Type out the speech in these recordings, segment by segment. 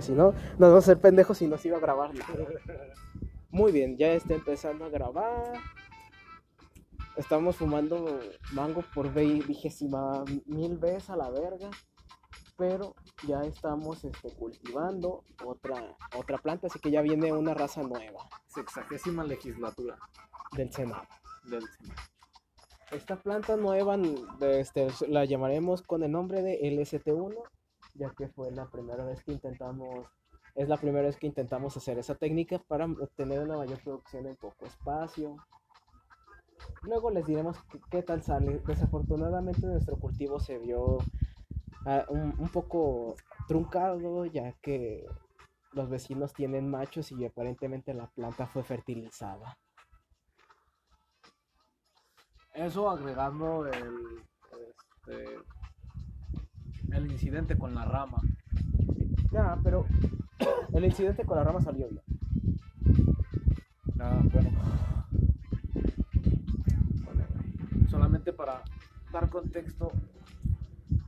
porque si no, nos vamos a ser pendejos y nos iba a grabar. Muy bien, ya está empezando a grabar. Estamos fumando mango por vigésima mil veces a la verga. Pero ya estamos este, cultivando otra, otra planta, así que ya viene una raza nueva Sexagésima legislatura del Senado. del Senado. Esta planta nueva este, la llamaremos con el nombre de LST1, ya que fue la primera vez que intentamos, es la primera vez que intentamos hacer esa técnica para obtener una mayor producción en poco espacio. Luego les diremos qué, tal sale. Desafortunadamente nuestro cultivo se vio ah, un, un poco truncado, ya que los vecinos tienen machos y aparentemente la planta fue fertilizada. Eso agregando el, este, el incidente con la rama. Ya, pero el incidente con la rama salió bien. Ah, bueno. Solamente para dar contexto,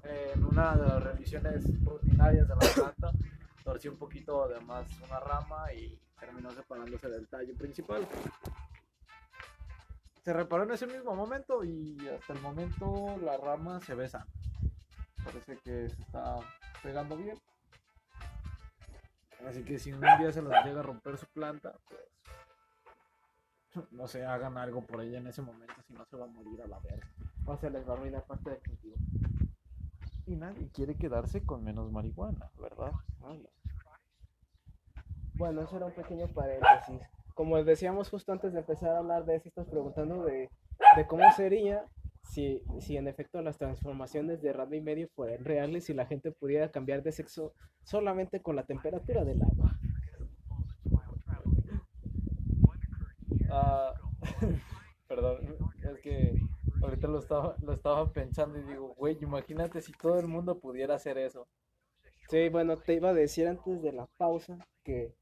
en una de las revisiones rutinarias de la planta, torció un poquito de más una rama y terminó separándose del tallo principal. Se reparó en ese mismo momento y hasta el momento la rama se ve sana. Parece que se está pegando bien. Así que si un día se les llega a romper su planta, pues no se hagan algo por ella en ese momento, si no se va a morir a la verga. O se les va a arruinar parte del cultivo. Y nadie quiere quedarse con menos marihuana, ¿verdad? Bueno, eso era un pequeño paréntesis. Como decíamos justo antes de empezar a hablar de eso, estás preguntando de, de cómo sería si, si en efecto las transformaciones de Ranma y medio fueran reales y la gente pudiera cambiar de sexo solamente con la temperatura del agua. Ah, perdón, es que ahorita lo estaba, lo estaba pensando y digo, güey, imagínate si todo el mundo pudiera hacer eso. Sí, bueno, te iba a decir antes de la pausa que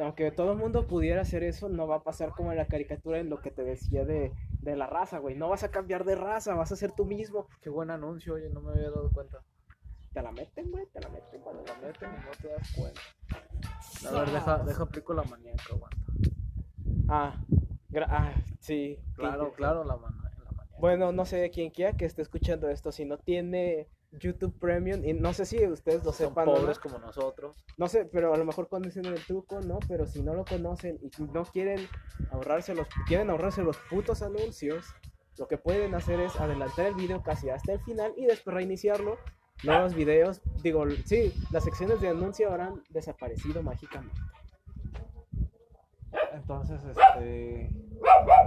aunque todo el mundo pudiera hacer eso, no va a pasar como en la caricatura en lo que te decía de, de la raza, güey. No vas a cambiar de raza, vas a ser tú mismo. Qué buen anuncio, oye, no me había dado cuenta. Te la meten, güey, te la meten cuando La meten y no te das cuenta. A ver, deja, deja aplico la maníaca, aguanta. Ah, gra- ah, sí. Claro, claro, la, man- la maníaca. Bueno, no sé de quién quiera que esté escuchando esto, si no tiene YouTube Premium, y no sé si ustedes lo Son sepan no. pobres como nosotros. No sé, pero a lo mejor conocen el truco, ¿no? Pero si no lo conocen y no quieren ahorrarse los, quieren ahorrarse los putos anuncios, lo que pueden hacer es adelantar el video casi hasta el final y después reiniciarlo. Nuevos videos, digo, sí, las secciones de anuncio habrán desaparecido mágicamente. Entonces, este,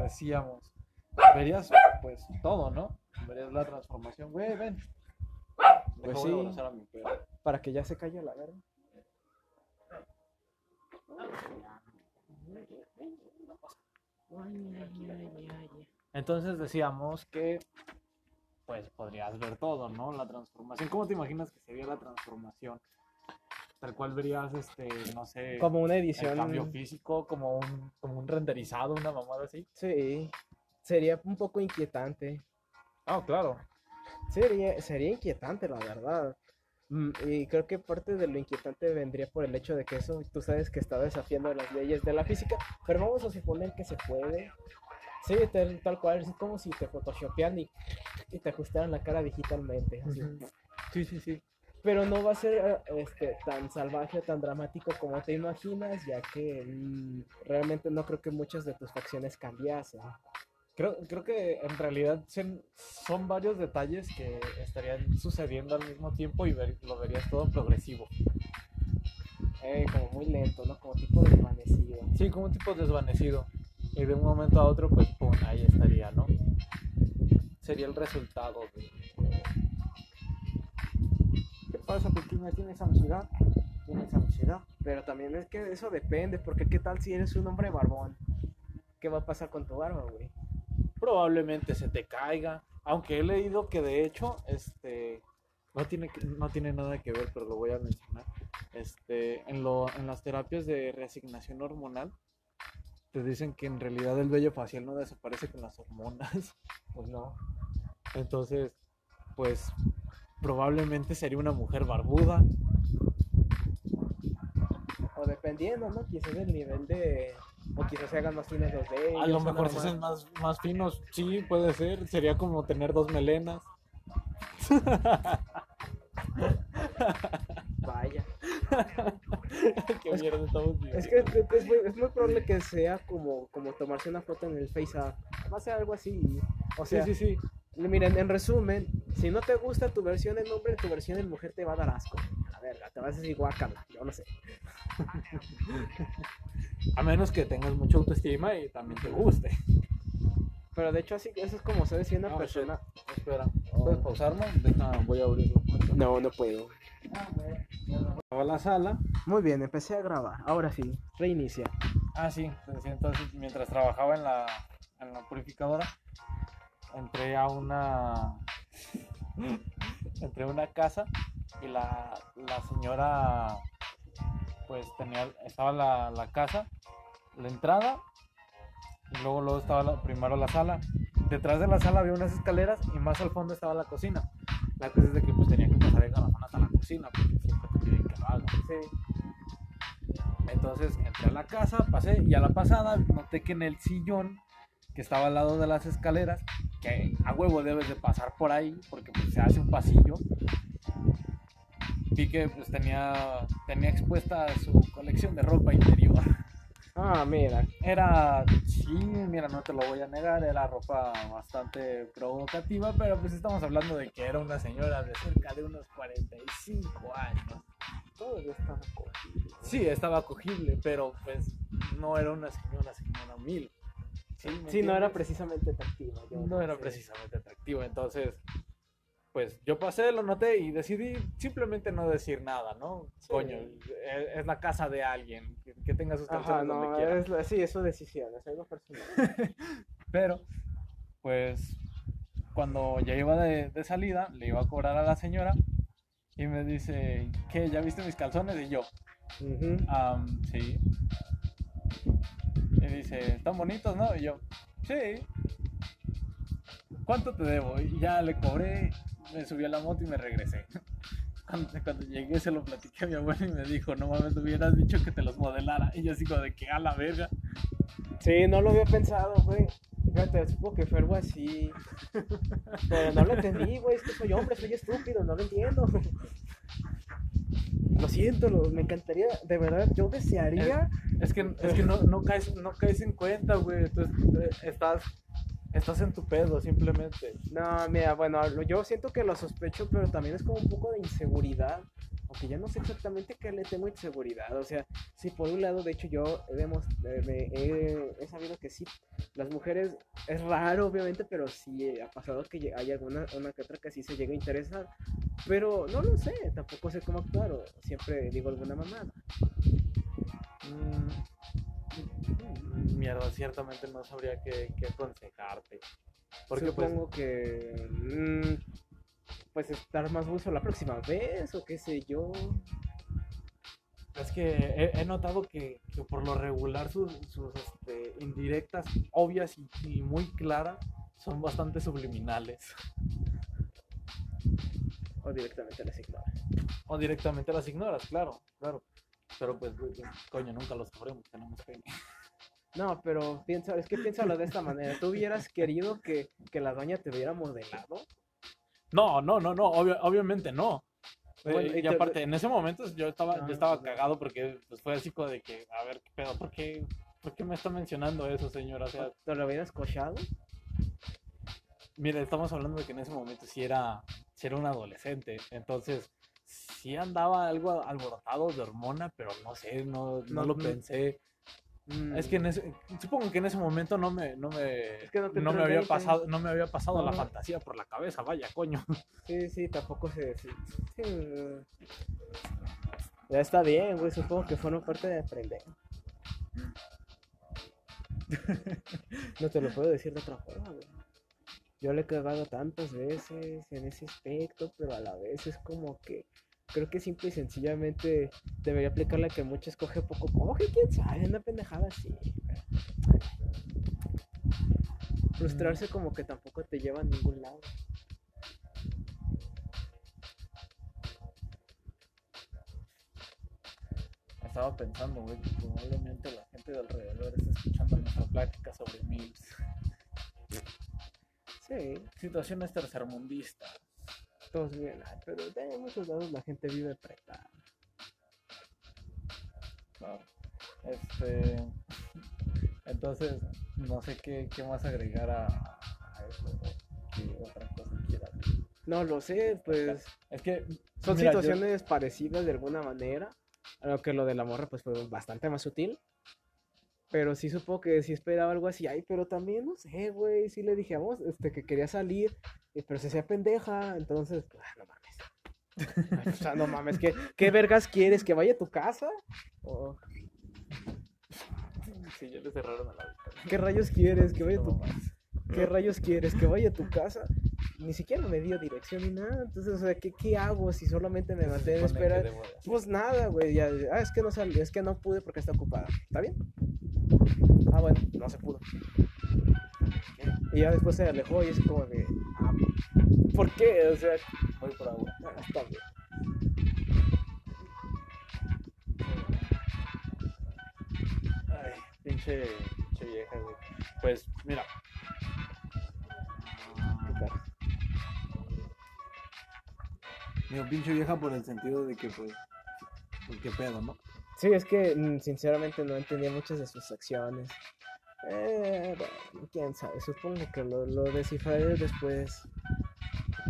decíamos, verías pues todo, ¿no? Verías la transformación, güey, ven. Pues sí. voy a abrazar a mi perro. Para que ya se calle la verga. Entonces decíamos que pues podrías ver todo, ¿no? La transformación. ¿Cómo te imaginas que sería la transformación? Tal cual verías, este, no sé, Como una el edición. cambio físico, como un, como un renderizado, una mamada así. Sí, sería un poco inquietante. Ah, claro. Sería, sería inquietante, la verdad. Mm, Y creo que parte de lo inquietante vendría por el hecho de que eso, tú sabes que está desafiando las leyes de la física, pero vamos a suponer que se puede. Sí, tal, tal cual, es como si te photoshopean y, y te ajustaran la cara digitalmente. así. Sí, sí, sí. Pero no va a ser eh, este, tan salvaje, tan dramático como te imaginas, ya que mm, realmente no creo que muchas de tus facciones cambiasen. Creo, creo que en realidad son, varios detalles que estarían sucediendo al mismo tiempo y ver- lo verías todo progresivo. Eh, como muy lento, ¿no? Como tipo desvanecido. Sí, como un tipo desvanecido. Y de un momento a otro, pues, pum, ahí estaría, ¿no? Sería el resultado de... ¿Qué pasa, pequeña? ¿Tienes ansiedad? ¿Tienes ansiedad? Pero también es que eso depende, porque qué tal si eres un hombre barbón. ¿Qué va a pasar con tu barba, güey? Probablemente se te caiga. Aunque he leído que de hecho, este... No tiene, no tiene nada que ver, pero lo voy a mencionar. Este, en, lo, en las terapias de reasignación hormonal, te dicen que en realidad el vello facial no desaparece con las hormonas. Pues no. Entonces, pues probablemente sería una mujer barbuda. o dependiendo, ¿no? Quizás del nivel de. O quizás se hagan más finos los de A lo mejor se hacen más, más finos, sí, puede ser. Sería como tener dos melenas. Vaya. Qué mierda estamos viviendo. Es que es, es muy, es muy probable que sea como, como tomarse una foto en el Face App. Va a ser algo así. O sea, sí, sí, sí. Miren, en resumen, si no te gusta tu versión en hombre, tu versión en mujer te va a dar asco. A la verga, te vas a decir guacala, yo no sé. A menos que tengas mucha autoestima y también te guste. Pero de hecho, así, eso es como se decía una Ah, persona. Espera, ¿puedes pausarme? Deja, voy a abrirlo. No, no puedo. A la sala. Muy bien, empecé a grabar. Ahora sí, reinicia. Ah, sí. pues, Entonces, mientras trabajaba en la, en la purificadora, entré a una. entré a una casa y la, la señora. Pues tenía. Estaba la, la casa, la entrada, y luego, luego estaba la- primero la sala. Detrás de la sala había unas escaleras y más al fondo estaba la cocina. La cosa es de que pues tenía que pasar de garrafón hasta la cocina, porque siempre te piden que lo haga. Sí. Entonces entré a la casa, pasé y a la pasada noté que en el sillón que estaba al lado de las escaleras, que a huevo debes de pasar por ahí porque pues, se hace un pasillo, vi que pues tenía, tenía expuesta su colección de ropa interior. Ah, mira. Era, sí, mira, no te lo voy a negar, era ropa bastante provocativa, pero pues estamos hablando de que era una señora de cerca de unos 45 años. Todavía estaba cogido. Sí, estaba acogible, pero pues no era una señora, señora mil. Sí, ¿me Sí, no era precisamente atractiva. No era precisamente atractivo. Entonces, pues yo pasé, lo noté y decidí simplemente no decir nada, ¿no? Sí. Coño, es, es la casa de alguien, que, que tenga sus Ajá, calzones donde no, quiera. es, la- sí, es su decisión, es algo personal. Pero, pues, cuando ya iba de, de salida, le iba a cobrar a la señora y me dice, ¿qué? ¿Ya viste mis calzones? Y yo, Ujú. Am, sí. Y dice, ¿están bonitos, no? Y yo, sí. ¿Cuánto te debo? Y ya le cobré, me subí a la moto y me regresé. Cuando, cuando llegué se lo platiqué a mi abuelo y me dijo, no mames, te hubieras dicho que te los modelara. Y yo así como de que a la verga. Sí, no lo había pensado, güey. Fíjate, supongo que fue algo así. Pero no lo entendí, güey. Es que soy hombre, soy estúpido, no lo entiendo. Lo siento, lo- me encantaría, de verdad, yo desearía. Es que, es que no, no, caes, no caes en cuenta, güey. Tú eh, estás, estás en tu pedo, simplemente. No, mira, bueno, yo siento que lo sospecho, pero también es como un poco de inseguridad. Aunque ya no sé exactamente qué le tengo inseguridad. O sea, sí, por un lado, de hecho, yo eh, me- he, he sabido que sí, las mujeres, es raro, obviamente, pero sí eh, ha pasado que hay alguna una que otra que sí se llega a interesar. Pero no lo sé, tampoco sé cómo actuar, o siempre digo alguna mamada. Mm, Mierda, ciertamente no sabría qué, qué aconsejarte. Porque pues, Supongo que. mm, pues estar más buzo la próxima vez, o qué sé yo. es que he, he notado que, que por lo regular sus, sus, este, indirectas obvias y, y muy claras son bastante subliminales. O directamente las ignora. O directamente las ignoras, claro, claro. Pero pues, pues, coño, nunca los sabremos, tenemos pene. No, pero piensa, es que piénsalo de esta manera. ¿Tú hubieras querido que, que la doña te hubiera modelado? No, no, no, no, obvia- obviamente no. Eh, Bueno, y y te- aparte, en ese momento yo estaba, Ah, yo estaba claro. cagado porque pues, fue así como de que, a ver, ¿qué pedo? ¿Por qué, ¿Por qué me está mencionando eso, señora? O sea, ¿Te lo hubieras cochado? mire, estamos hablando de que en ese momento sí era, sí era un adolescente. Entonces, sí andaba algo alborotado de hormona, pero no sé, no, no, No, lo no. Es que en ese, supongo que en ese momento no me, no me, Es que no no me había 20. pasado, no me había pasado la fantasía por la cabeza, vaya, coño. Sí, sí, tampoco se. Sí, sí. Ya está bien, güey. Supongo que fueron parte de aprender. No te lo puedo decir de otra forma, güey. Yo le he cagado tantas veces en ese aspecto, pero a la vez es como que creo que simple y sencillamente debería aplicar la que muchos coge poco coge, quién sabe, una pendejada así. pero- Frustrarse como que tampoco te lleva a ningún lado. estaba pensando, güey, que probablemente la gente de alrededor está escuchando nuestra plática sobre MILS. Sí, Situaciones tercermundistas. Todos bien, ay, pero de muchos lados la gente vive preparada. Claro. Este. Entonces, no sé qué, qué más agregar a, a eso. qué otra cosa quieras. No lo sé, pues Es que. son mira, yo- situaciones parecidas de alguna manera, a lo que lo de la morra pues fue bastante más sutil. Pero sí supo que sí esperaba algo así, ay, pero también, no sé, güey, sí le dijimos este, que quería salir, eh, pero se hacía pendeja, entonces, pues, ah, no mames. Ay, o sea, no mames, ¿qué, ¿qué vergas quieres? ¿Que vaya a tu casa? ¿O Sí, ya le cerraron a la habitación. ¿Qué rayos quieres? ¿Que vaya a tu mames. ¿Qué rayos quieres? ¿Que vaya a tu casa? Ni siquiera me dio dirección ni nada. Entonces, o sea, ¿qué, qué hago si solamente me mantengo en espera? Pues nada, güey. Ya, ah, es que no salió, es que no pude porque está ocupada. ¿Está bien? Ah, bueno, no se pudo. Y ya después se alejó y es como de. Ah, ¿Por qué? O sea, Voy por agua. ah, está bien. Ay, pinche, pinche vieja, güey. Pues, mira. Digo, pinche vieja por el sentido de que, pues, pues, qué pedo, ¿no? Sí, es que mm, sinceramente no entendía muchas de sus acciones. Eh, bueno, quién sabe, supongo que lo, lo descifraré después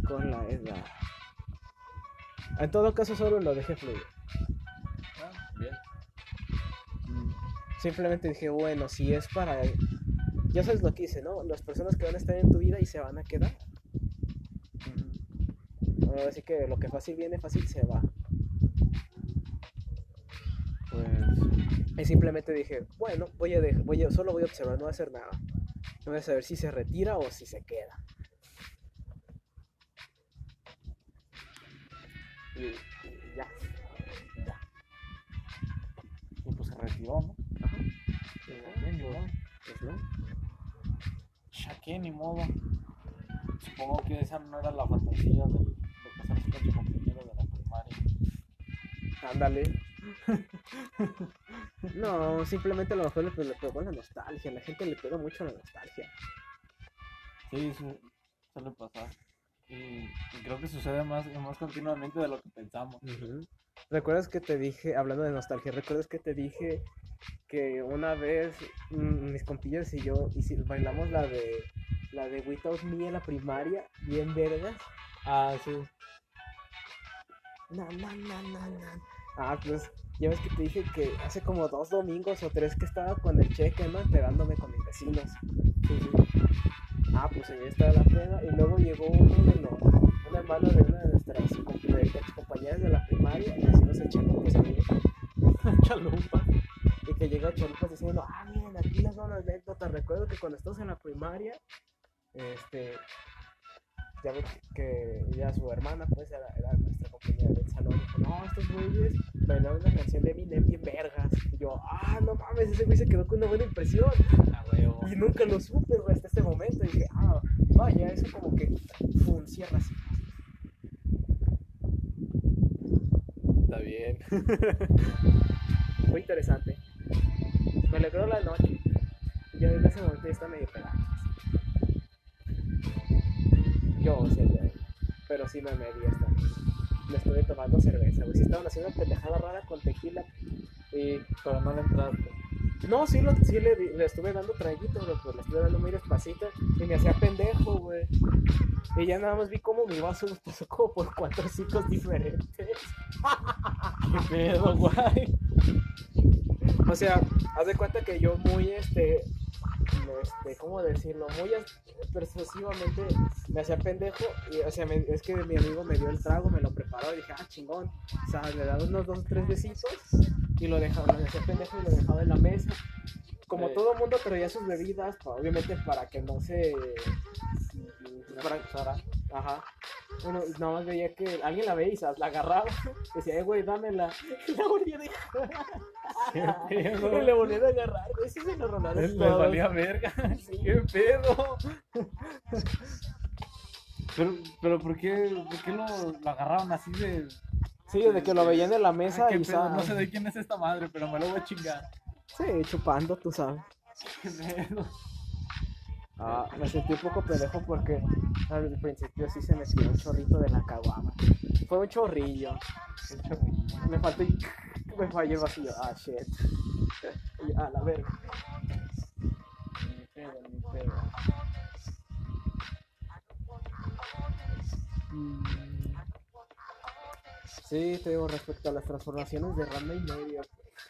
con la edad. En todo caso, solo lo dejé fluir. Ah, bien. Simplemente dije, bueno, si es para. Ya sabes lo que hice, ¿no? Las personas que van a estar en tu vida y se van a quedar. Así que lo que fácil viene, fácil se va. Pues. Y simplemente dije, bueno, voy a, dej- voy a solo voy a observar, no voy a hacer nada. No voy a saber si se retira o si se queda. Y, y ya. Ya. Y pues se retiró, ¿no? Ajá. Pues no. Que ni modo. Supongo que esa no era la fantasía del- de, casarse con su compañero de la primaria. Ándale. No, simplemente a lo mejor le, le pegó la nostalgia. La gente le pega mucho la nostalgia. Sí, su- suele pasar. Y, y creo que sucede más, más continuamente de lo que pensamos. ¿Recuerdas que te dije, hablando de nostalgia, recuerdas que te dije que una vez mm, mis compillas y yo bailamos la de la de Without Me en la primaria, bien vergas? Ah, sí. Na, na, na, na, na. Ah, pues ya ves que te dije que hace como dos domingos o tres que estaba con el cheque, ¿no? Pegándome con mis vecinos. Ah, pues ahí estaba la peda. Y luego llegó uno de los, un hermano de una de nuestras compañeras de la primaria, y decimos el chalupas a mí. Chalupa. Que llega chalupas diciendo, ah, miren, aquí les va una anécdota. Recuerdo que cuando estabas en la primaria, este, ya ves que ya su hermana, pues, era, era nuestra compañera del salón. Y dijo, no, estos güeyes bailaron una canción de Eminem bien vergas. Y yo, ah, no mames, ese güey se quedó con una buena impresión. Ah. Y nunca lo supe, güey, hasta este momento. Y dije, ah, vaya, eso como que funciona así. Está bien. Muy interesante. Me alegró la noche. Y Yo en ese momento ya estaba medio pegado. Yo, o sea, ya- pero sí me medí esta vez. Me estuve tomando cerveza, güey. Sí estaban haciendo una pendejada rara con tequila. Y Pero no le entraste. No, sí, lo, sí le, le estuve dando traguito, pero pues le estuve dando muy despacito y me hacía pendejo, güey. Y ya nada más vi cómo mi vaso pasó como por cuatro ciclos diferentes. ¿Qué pedo, guay? O sea, haz de cuenta que yo muy, este, este, ¿cómo decirlo? Muy as- persuasivamente me hacía pendejo y, o sea, me- es que mi amigo me dio el trago, me lo preparó y dije, ah, chingón. O sea, le daba unos dos tres besitos y lo dejaba, lo hacía pendejo y lo dejaba en la mesa. Como Eh. todo mundo traía sus bebidas, obviamente para que no se... Para, ajá. Bueno, nada más veía que alguien la veía y se la agarraba. Decía, eh, güey, dámela. Y la volvía a dejar. ¿Qué pedo? Y le volvía a agarrar, güey. Sí se lo rolaron Les valía verga. ¿Qué pedo? Pero, pero ¿por qué, por qué lo, lo agarraron así de...? Sí, desde que lo veían en la mesa Ay, y pedo, No sé de quién es esta madre, pero me lo voy a chingar. Sí, chupando, tú sabes. Qué pedo. Ah, me sentí un poco pendejo porque al principio sí se me tiró un chorrito de la caguama. Fue un chorrillo. Me faltó y me falló el vacío. Ah, shit. Y, a la verga. Ni pedo, ni pedo. Sí, te digo, respecto a las transformaciones de Ranma y medio.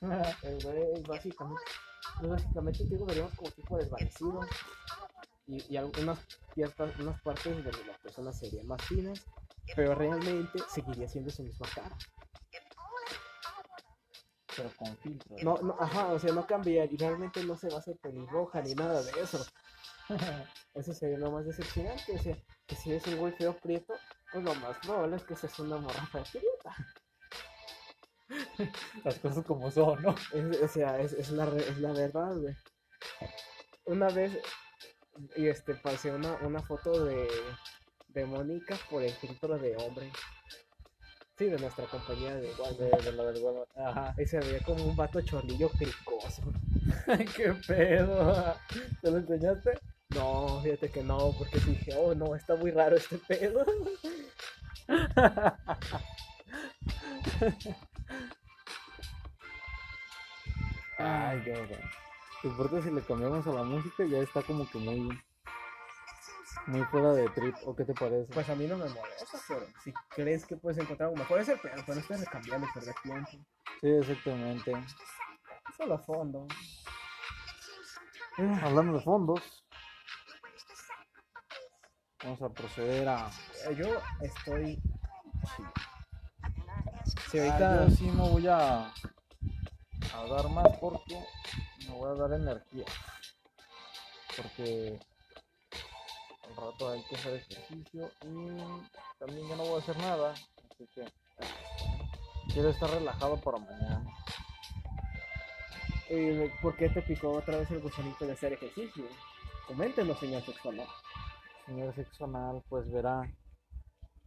Es básicamente, pues básicamente te digo, veríamos como tipo desvanecido. Y, y algunas ciertas, unas partes de la persona serían más finas, pero realmente seguiría siendo su misma cara. Pero con filtro. No, no, ajá, o sea, no cambiaría, y realmente no se va a hacer pelirroja ni nada de eso. Eso sería lo más decepcionante, o sea, que si es un güey feo prieto, pues lo más probable es que seas una morra prieta. Las cosas como son, ¿no? Es- o sea, es, es la, es la verdad, güey. Una vez, y este, pasé una, una foto de, de Mónica por el filtro de hombre. Sí, de nuestra compañía de igual, De, de lo del huevo. Ajá. Y se veía como un vato chorlillo cricoso. Ay, qué pedo. ¿Te lo enseñaste? No, fíjate que no, porque dije, oh no, está muy raro este pedo. Ay, qué Importa si le cambiamos a la música, ya está como que muy. Muy fuera de trip, ¿o qué te parece? Pues a mí no me molesta, pero si crees que puedes encontrar algo mejor, es el pedo, pero no estés cambiando perder tiempo. Sí, exactamente. Solo fondo. Eh, hablando de fondos, vamos a proceder a. Eh, Yo estoy. Si Ah, ahorita. yo sí me voy a, a dar más porque me voy a dar energía. Porque al rato hay que hacer ejercicio y también ya no voy a hacer nada. Así que quiero estar relajado para mañana. eh, ¿Por qué te picó otra vez el gusanito de hacer ejercicio? Coméntenos, señor sexual. Señor sexo anal, pues verá.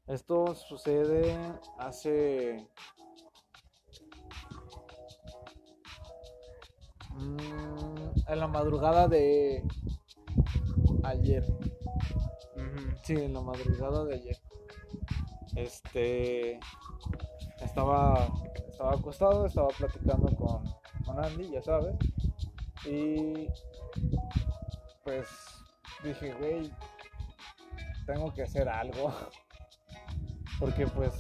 Esto sucede hace. Mm, en la madrugada de ayer. Sí, en la madrugada de ayer. Este. Estaba, estaba acostado, estaba platicando con, con Andy, ya sabes. Y. Pues dije, güey, tengo que hacer algo. Porque, pues.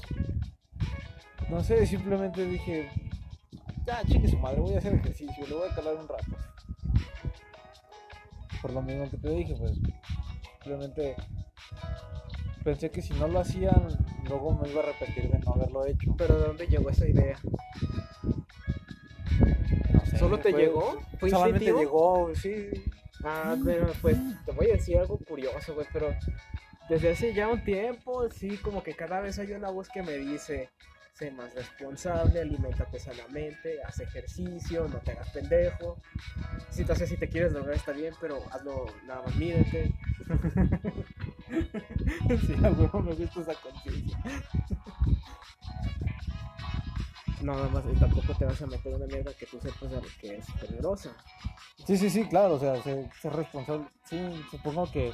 No sé, simplemente dije, ya, chingue su madre, voy a hacer ejercicio, le voy a calar un rato. Por lo mismo que te dije, pues. Simplemente pensé que si no lo hacían, luego me iba a repetir de no haberlo hecho. Pero ¿de dónde llegó esa idea? No sé, ¿Solo te fue- llegó? ¿Fue Solamente instintivo? llegó, sí. Ah, pero pues te voy a decir algo curioso, güey, pero desde hace ya un tiempo, sí, como que cada vez hay una voz que me dice, sé más responsable, aliméntate sanamente, haz ejercicio, no te hagas pendejo. Si te haces, si te quieres drogar está bien, pero hazlo, nada más mídete. sí, a huevo me gusta esa conciencia. Nada más, y tampoco te vas a meter una mierda que tú sepas de lo que es peligrosa. Sí, sí, sí, claro, o sea, ser, ser responsable. Sí, supongo que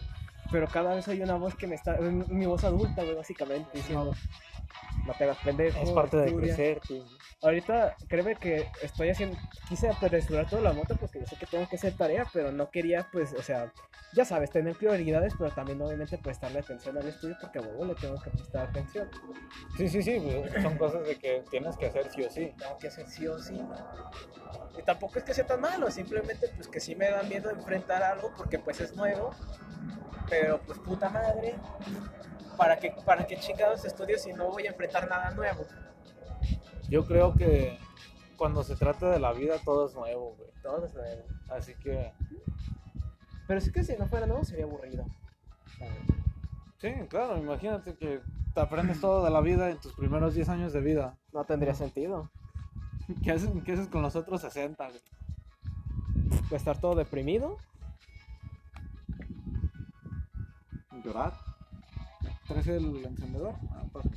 Pero cada vez hay una voz que me está, mi voz adulta, güey, básicamente, diciendo, no te hagas pendejo. es parte de estudia". crecer. sí. Ahorita créeme que estoy haciendo, quise apresurar toda la moto porque yo sé que tengo que hacer tarea, pero no quería, pues, o sea, ya sabes, tener prioridades, pero también obviamente prestarle atención al estudio porque a huevo le tengo que prestar atención. Sí, sí, sí, pues, son cosas de que tienes que hacer sí o sí. Tengo que hacer sí o sí. Y tampoco es que sea tan malo, simplemente pues que sí me da miedo enfrentar algo porque pues es nuevo, pero pues puta madre, ¿para qué, para qué chingados estudio si no voy a enfrentar nada nuevo? Yo creo que cuando se trata de la vida todo es nuevo, güey. Todo es nuevo. Así que, Pero sí que si no fuera nuevo sería aburrido. sí, claro, imagínate que te aprendes todo de la vida en tus primeros 10 años de vida. No tendría sentido. ¿Qué haces, qué haces con los otros 60? güey? Pues estar todo deprimido. ¿Llorar? ¿Traes el encendedor? Ah, pasa.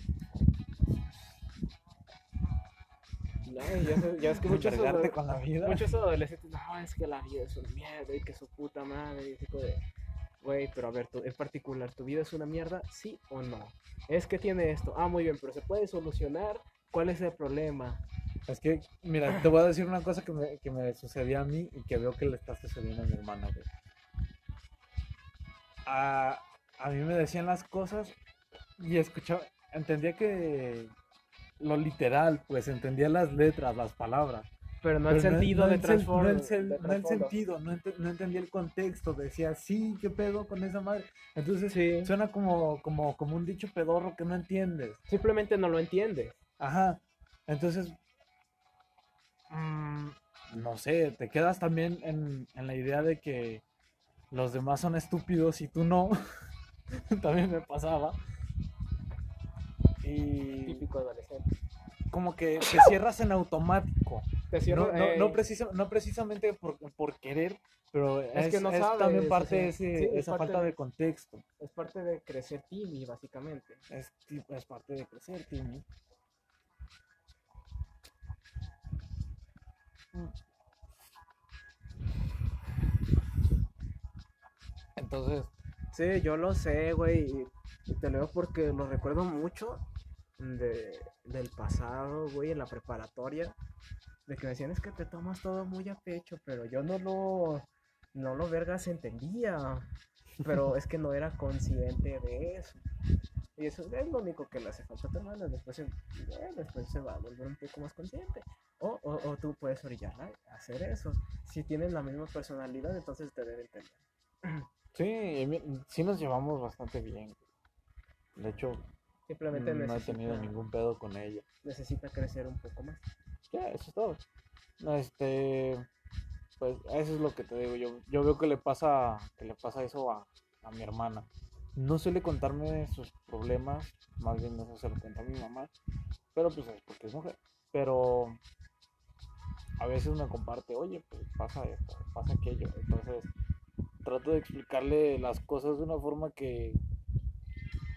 No, ya, es- ya es que muchos, con la vida. muchos adolescentes, no, es que la vida es una mierda y que su puta madre. Y tipo de, güey, pero a ver, tú, en particular, ¿tu vida es una mierda? ¿Sí o no? Es que tiene esto. Ah, muy bien, pero se puede solucionar. ¿Cuál es el problema? Es que, mira, te voy a decir una cosa que me, que me sucedió a mí y que veo que le está sucediendo a mi hermana, güey. A, a mí me decían las cosas y escuchaba, entendía que lo literal, pues entendía las letras, las palabras. Pero no el sentido no de transformo. No el, sen- de no el trasfondo. sentido, no, no entendía el contexto. Decía, sí, ¿qué pedo con esa madre? Entonces Sí. suena como, como, como un dicho pedorro que no entiendes. Simplemente no lo entiende. Ajá. Entonces, mm, no sé, te quedas también en, en la idea de que los demás son estúpidos y tú no. también me pasaba. Y Típico adolescente. como que te cierras en automático. Te cierro, No, no, ey, no, precisa- no precisamente por, por querer, pero es, que no es sabes, también o parte sea, de ese- sí, esa parte falta de- de contexto. es parte de crecer Timmy, básicamente. Es, es parte de crecer, Timmy. Entonces, Sí, yo lo sé, güey. y- te digo porque lo recuerdo mucho de, del pasado, güey, en la preparatoria. De que me decían es que te tomas todo muy a pecho, pero yo no lo, no lo vergas entendía. Pero es que no era consciente de eso. Y eso es lo único que le hace falta a tu hermana. Después, eh, después se va a volver un poco más consciente. O, o, o tú puedes orillarla a hacer eso. Si tienen la misma personalidad, entonces te debe entender. sí, sí nos llevamos bastante bien. De hecho, Simplemente no he necesita, tenido ningún pedo con ella. necesita crecer un poco más. Ya, eso es todo. Este, pues eso es lo que te digo. Yo, yo veo que le pasa, que le pasa eso a, a mi hermana. No suele contarme sus problemas, más bien eso se lo cuenta a mi mamá. Pero pues es porque es mujer. Pero a veces me comparte, oye, pues pasa esto, pasa aquello. Entonces trato de explicarle las cosas de una forma que,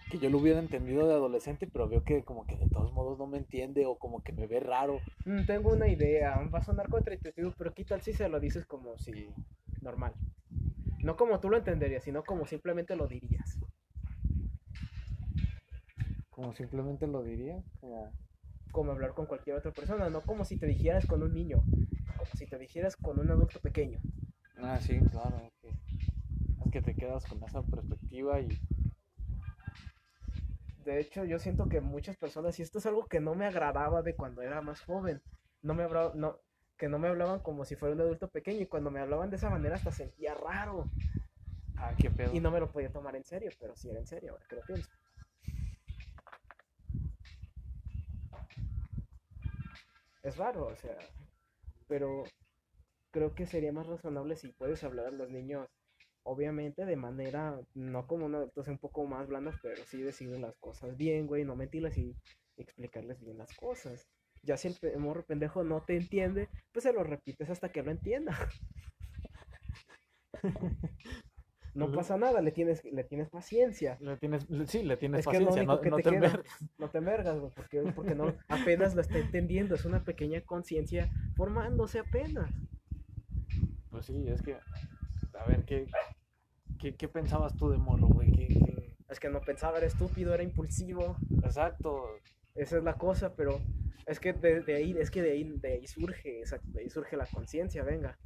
que yo lo hubiera entendido de adolescente, pero veo que como que de todos modos no me entiende o como que me ve raro. Mm, tengo una idea, va a sonar contraintuitivo, pero ¿qué tal si se lo dices como si normal? No como tú lo entenderías, sino como simplemente lo dirías. Como simplemente lo diría, como... Como hablar con cualquier otra persona, no como si te dijeras con un niño, como si te dijeras con un adulto pequeño. Ah, sí, claro, que, te quedas con esa perspectiva y... De hecho, yo siento que muchas personas, y esto es algo que no me agradaba de cuando era más joven, no me hablaba- no, que no me hablaban como si fuera un adulto pequeño, y cuando me hablaban de esa manera hasta sentía raro, Ah, qué pedo. y no me lo podía tomar en serio, pero sí era en serio, ahora que lo pienso. Es raro, o sea, pero creo que sería más razonable si puedes hablar a los niños, obviamente de manera, no como un adulto, sea un poco más blandas, pero sí decirles las cosas bien, güey, no mentirles y explicarles bien las cosas. Ya si el morro pendejo no te entiende, pues se lo repites hasta que lo entienda. No pasa nada, le tienes, le tienes paciencia. Le tienes, sí, le tienes Es que es lo paciencia, único no, que no te te. No te envergas, güey, porque, porque no, apenas lo está entendiendo, es una pequeña conciencia formándose apenas. Pues sí, es que... A ver, ¿qué, qué, qué pensabas tú de morro, güey? ¿Qué, qué- Es que no pensaba, era estúpido, era impulsivo, Exacto. esa es la cosa, pero es que de, de ahí, es que de ahí, de ahí surge, esa- de ahí surge la conciencia, venga.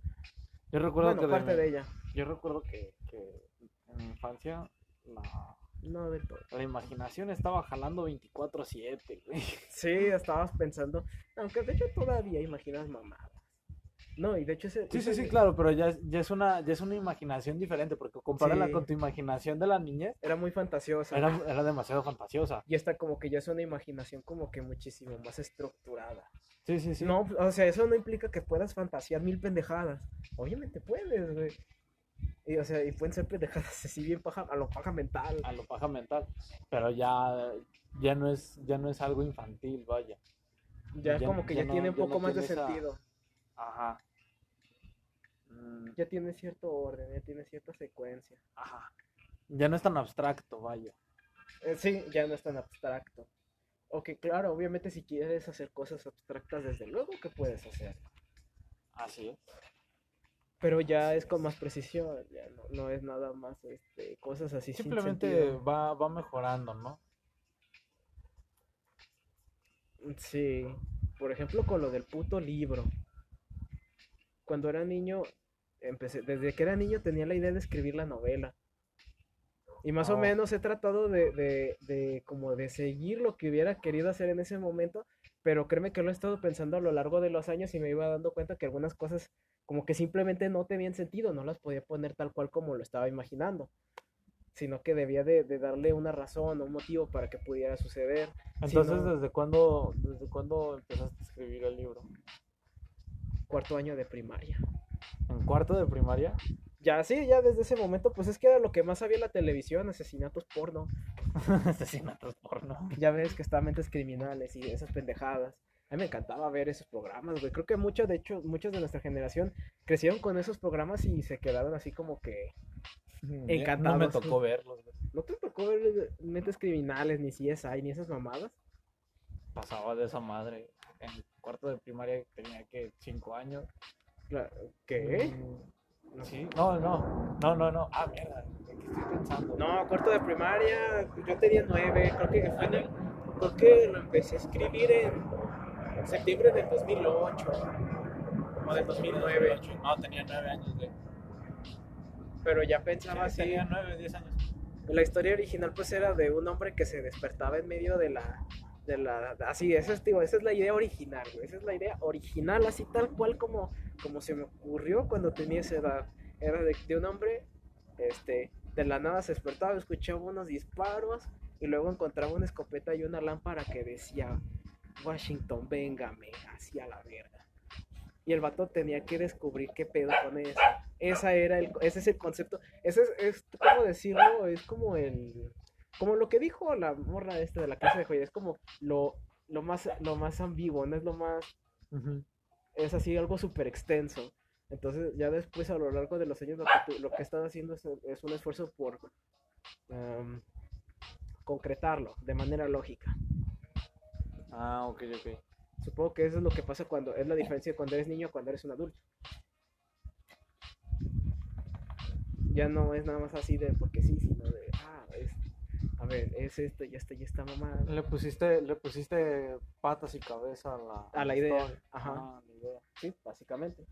Yo recuerdo Bueno, que... parte mi- de ella, Yo recuerdo que, que en mi infancia la, no del todo. la imaginación estaba jalando 24-7, güey. Sí, estabas pensando, aunque de hecho todavía imaginas mamadas. No, y de hecho ese, Sí, sí, ese- sí, claro, pero ya, es- ya, es una, ya es una imaginación diferente, porque compárala Sí. con tu imaginación de la niñez, era muy fantasiosa. era, era demasiado fantasiosa. Y esta como que ya es una imaginación como que muchísimo más estructurada. Sí, sí, sí. No, o sea, eso no implica que puedas fantasear mil pendejadas. Obviamente puedes, güey. Y, o sea, y pueden ser pendejadas así bien paja, a lo paja mental. A lo paja mental, pero ya, ya, no es, ya no es algo infantil, vaya. Ya, ya- como que ya ya, no- tiene un no poco más de esa- sentido. Ajá. Mm, Ya tiene cierto orden, ya tiene cierta secuencia. Ajá. Ya no es tan abstracto, vaya. Eh, sí, ya no es tan abstracto. Ok, claro, obviamente si quieres hacer cosas abstractas, desde luego que puedes hacer. Así es. Pero ya es con más precisión, ya no, no es nada más este, cosas así. sin Simplemente sentido. va, va mejorando, ¿no? Sí, por ejemplo con lo del puto libro. Cuando era niño, empecé, desde que era niño tenía la idea de escribir la novela. Y más o Oh. menos he tratado de, de, de como de seguir lo que hubiera querido hacer en ese momento, pero créeme que lo he estado pensando a lo largo de los años y me iba dando cuenta que algunas cosas como que simplemente no tenían sentido, no las podía poner tal cual como lo estaba imaginando, sino que debía de, de darle una razón o un motivo para que pudiera suceder. Si Entonces, no- ¿desde cuándo, desde cuándo empezaste a escribir el libro? Cuarto año de primaria. ¿En cuarto de primaria? Ya, sí, ya desde ese momento, pues es que era lo que más había en la televisión, asesinatos porno. Asesinatos porno. Ya ves que estaban mentes criminales y esas pendejadas. A mí me encantaba ver esos programas, güey. Creo que muchos, de hecho, muchos de nuestra generación crecieron con esos programas y se quedaron así como que... No me Encantados. tocó verlos, güey. ¿No te tocó ver mentes criminales, ni CSI, ni esas mamadas? Pasaba de esa madre. En cuarto de primaria tenía que cinco años. Cla- ¿Qué? Mm, Sí, no, no, no, no, no. Ah, mierda, ¿en qué estoy pensando? No, cuarto de primaria, yo tenía nueve, creo que fue en el- creo que lo empecé a escribir en septiembre del 2008 o del 2009, No, tenía nueve años, güey. pero ya pensaba Sí, así. tenía nueve, diez años. La historia original pues era de un hombre que se despertaba en medio de la de la así, esa es, digo, esa es la idea original, güey, esa es la idea original así tal cual como como se me ocurrió cuando tenía esa edad. Era de, de un hombre este de la nada se despertaba, escuchaba unos disparos y luego encontraba una escopeta y una lámpara que decía Washington, véngame, hacia la verga. Y el vato tenía que descubrir qué pedo con eso. Esa era el, ese es el concepto. Ese es, es ¿cómo decirlo? Es como el, como lo que dijo la morra esta de la casa de joya. Es como lo, lo más, lo más ambiguo, no es lo más, es así algo súper extenso. Entonces ya después a lo largo de los años lo que, tú- lo que he estado haciendo es, es un esfuerzo por em, concretarlo de manera lógica. Ah, ok, ok. Supongo que eso es lo que pasa cuando es la diferencia de cuando eres niño a cuando eres un adulto. Ya no es nada más así de porque sí, sino de a ver, es esto y esto y esta mamá Le pusiste, le pusiste patas y cabeza a la, a la idea. historia. Ajá. Ah, la idea. Sí, básicamente.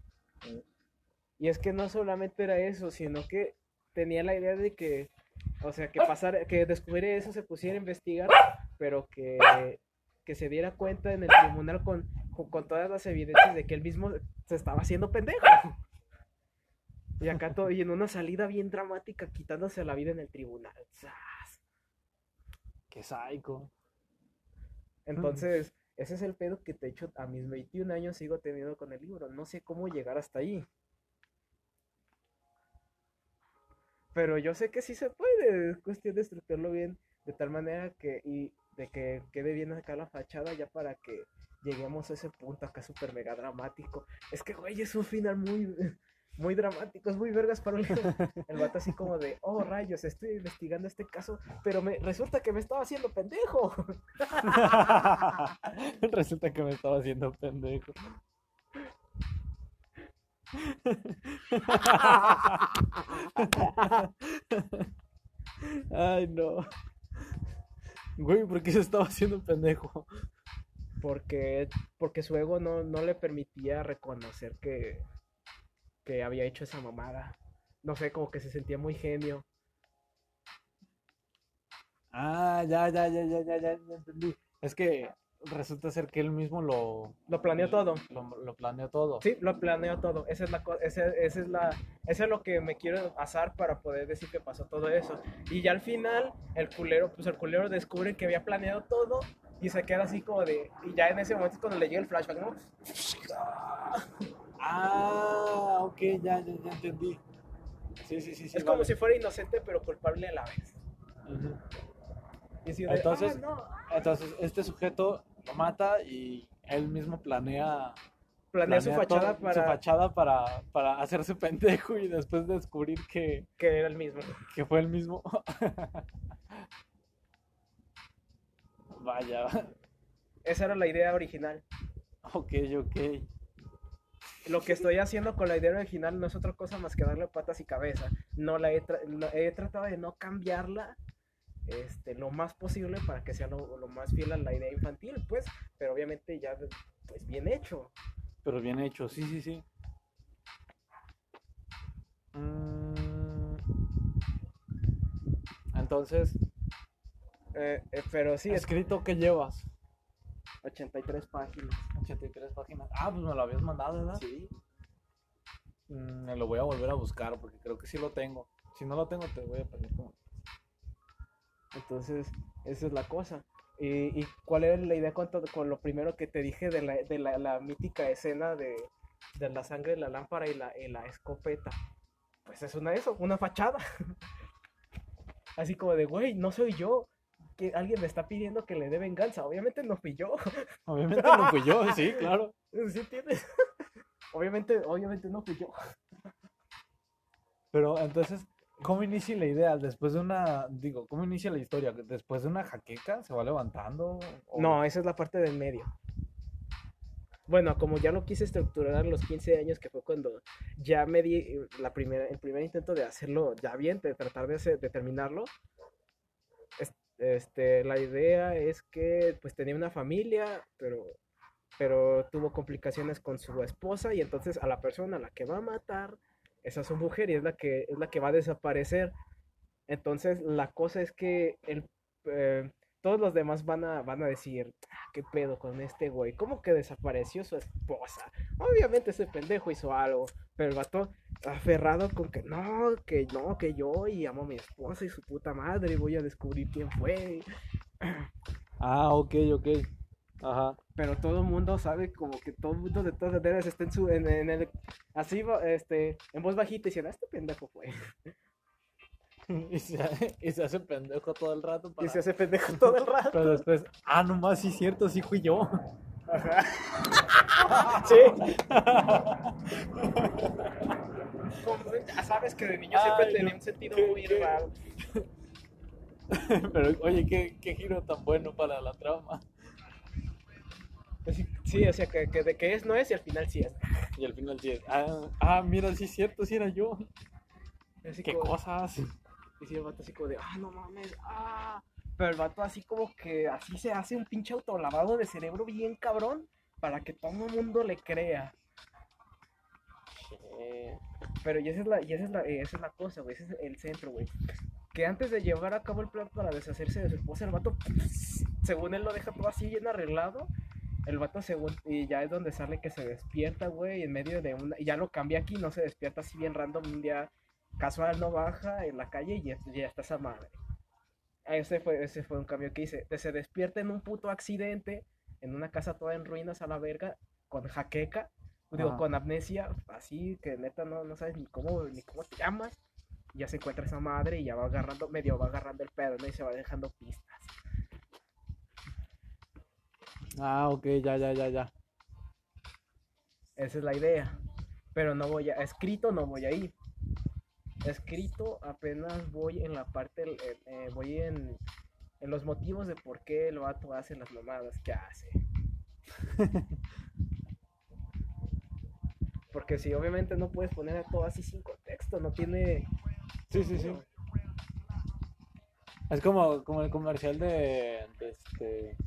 Y es que no solamente era eso, sino que tenía la idea de que, o sea, que pasara, que descubriera eso, se pusiera a investigar, pero que, que se diera cuenta en el tribunal con, con, con todas las evidencias de que él mismo se estaba haciendo pendejo. Y acá todo, y en una salida bien dramática, quitándose la vida en el tribunal. ¡Zas! Qué psycho. Entonces, ese es el pedo que de hecho a mis 21 años sigo teniendo con el libro. No sé cómo llegar hasta ahí. Pero yo sé que sí se puede, es cuestión de estructurarlo bien, de tal manera que, y de que quede bien acá la fachada ya para que lleguemos a ese punto acá súper mega dramático. Es que, güey, es un final muy, muy dramático, es muy vergas para un libro. El vato así como de, oh rayos, estoy investigando este caso, pero me resulta que me estaba haciendo pendejo. Resulta que me estaba haciendo pendejo. Ay, no. Güey, ¿por qué se estaba haciendo pendejo? porque, porque su ego no, no le permitía reconocer que, que había hecho esa mamada. No sé, como que se sentía muy genio. Ah, ya, ya, ya, ya, ya, ya, ya entendí. Es que resulta ser que él mismo lo... Lo planeó todo. Lo, lo planeó todo. Sí, lo planeó todo. Esa es la co- ese, ese es la ese es lo que me quiero asar para poder decir que pasó todo eso. Y ya al final el culero, pues el culero descubre que había planeado todo y se queda así como de y ya en ese momento es cuando le llega el flashback, ¿no? Ah, ok, ya, ya, ya entendí. Sí, sí, sí, sí. es como si fuera inocente pero culpable a la vez. Y de, Entonces- "Ah, no". Entonces, este sujeto lo mata y él mismo planea, planea su todo- fachada para su fachada para, para hacerse pendejo y después descubrir que, que era el mismo. que fue el mismo. Vaya, esa era la idea original. Ok, ok. Lo que estoy haciendo con la idea original no es otra cosa más que darle patas y cabeza. No la he, tra- he tratado de no cambiarla este, lo más posible para que sea lo, lo más fiel a la idea infantil, pues, pero obviamente ya pues bien hecho. Pero bien hecho, sí, sí, sí. Mm, Entonces, Eh, eh, pero sí, es escrito que llevas 83 páginas. 83 páginas. Ah, pues me lo habías mandado, ¿verdad? Sí. Mm, me lo voy a volver a buscar porque creo que sí lo tengo. Si no lo tengo, te voy a pedir como. Entonces, esa es la cosa. ¿Y, y cuál era la idea con, todo- con lo primero que te dije de la, de la, la mítica escena de, de la sangre, la lámpara y la, y la escopeta? Pues es una eso, una fachada. Así como de, güey, no soy yo. Que alguien me está pidiendo que le dé venganza. Obviamente no fui yo. Obviamente no fui yo, sí, claro. ¿Sí entiendes? obviamente, obviamente no fui yo. Pero entonces, ¿cómo inicia la idea? Después de una, digo, ¿cómo inicia la historia? ¿Después de una jaqueca se va levantando? ¿O- No, esa es la parte del medio. Bueno, como ya lo quise estructurar a los 15 años, que fue cuando ya me di la primera, el primer intento de hacerlo ya bien, de tratar de, hacer- de terminarlo. Es- Este, la idea es que pues tenía una familia, pero, pero tuvo complicaciones con su esposa y entonces a la persona a la que va a matar, esa es su mujer y es la que, es la que va a desaparecer. Entonces la cosa es que el, eh, todos los demás van a, van a decir, "Ah, ¿qué pedo con este güey? ¿Cómo que desapareció su esposa? Obviamente ese pendejo hizo algo, pero el vato aferrado con que no, que no, que yo y amo a mi esposa y su puta madre y voy a descubrir quién fue. Ah, ok, ok. Ajá. Pero todo el mundo sabe como que todo el mundo de todas maneras está en su, en, en el, así, este, en voz bajita diciendo, este pendejo fue. Y se, y se hace pendejo todo el rato. Y se hace pendejo todo el rato. Pero después, ah, nomás sí es cierto, sí fui yo. Ajá. sí. Ya sabes que de niño siempre Ay, tenía no. un sentido ¿Qué- muy raro. Pero oye, qué, qué giro tan bueno para la trama. Sí, o sea, que, que de que es no es y al final sí es. Y al final sí es, ah, ah, mira, sí es cierto, sí era yo. Así Qué como- cosas. Y sí, el vato así como de, ah, no mames, ah. Pero el vato así como que así se hace un pinche autolavado de cerebro bien cabrón para que todo el mundo le crea. Pero y esa es la, esa es la, eh, esa es la cosa, güey, ese es el centro, güey. Que antes de llevar a cabo el plan para deshacerse de su esposa, el vato, según él lo deja todo así bien arreglado, el vato según, y ya es donde sale que se despierta, güey, en medio de una, y ya lo cambia aquí, no se despierta así bien random un día casual, no baja en la calle y ya, ya está esa madre. Ese fue, ese fue un cambio que hice. Se despierta en un puto accidente, en una casa toda en ruinas a la verga, con jaqueca, digo, Ajá. con amnesia, así que neta no, no sabes ni cómo, ni cómo te llamas. Y Ya se encuentra esa madre y ya va agarrando, medio va agarrando el pedo, ¿no? Y se va dejando pistas. Ah, ok, ya, ya, ya, ya. Esa es la idea. Pero no voy a, escrito no voy a ir. Escrito apenas voy en la parte, el- eh, voy en, en los motivos de por qué el vato hace las mamadas que hace. Porque si obviamente no puedes poner a todo así sin contexto, no tiene... Sí, sí, sí. Es como, como el comercial de, de, este,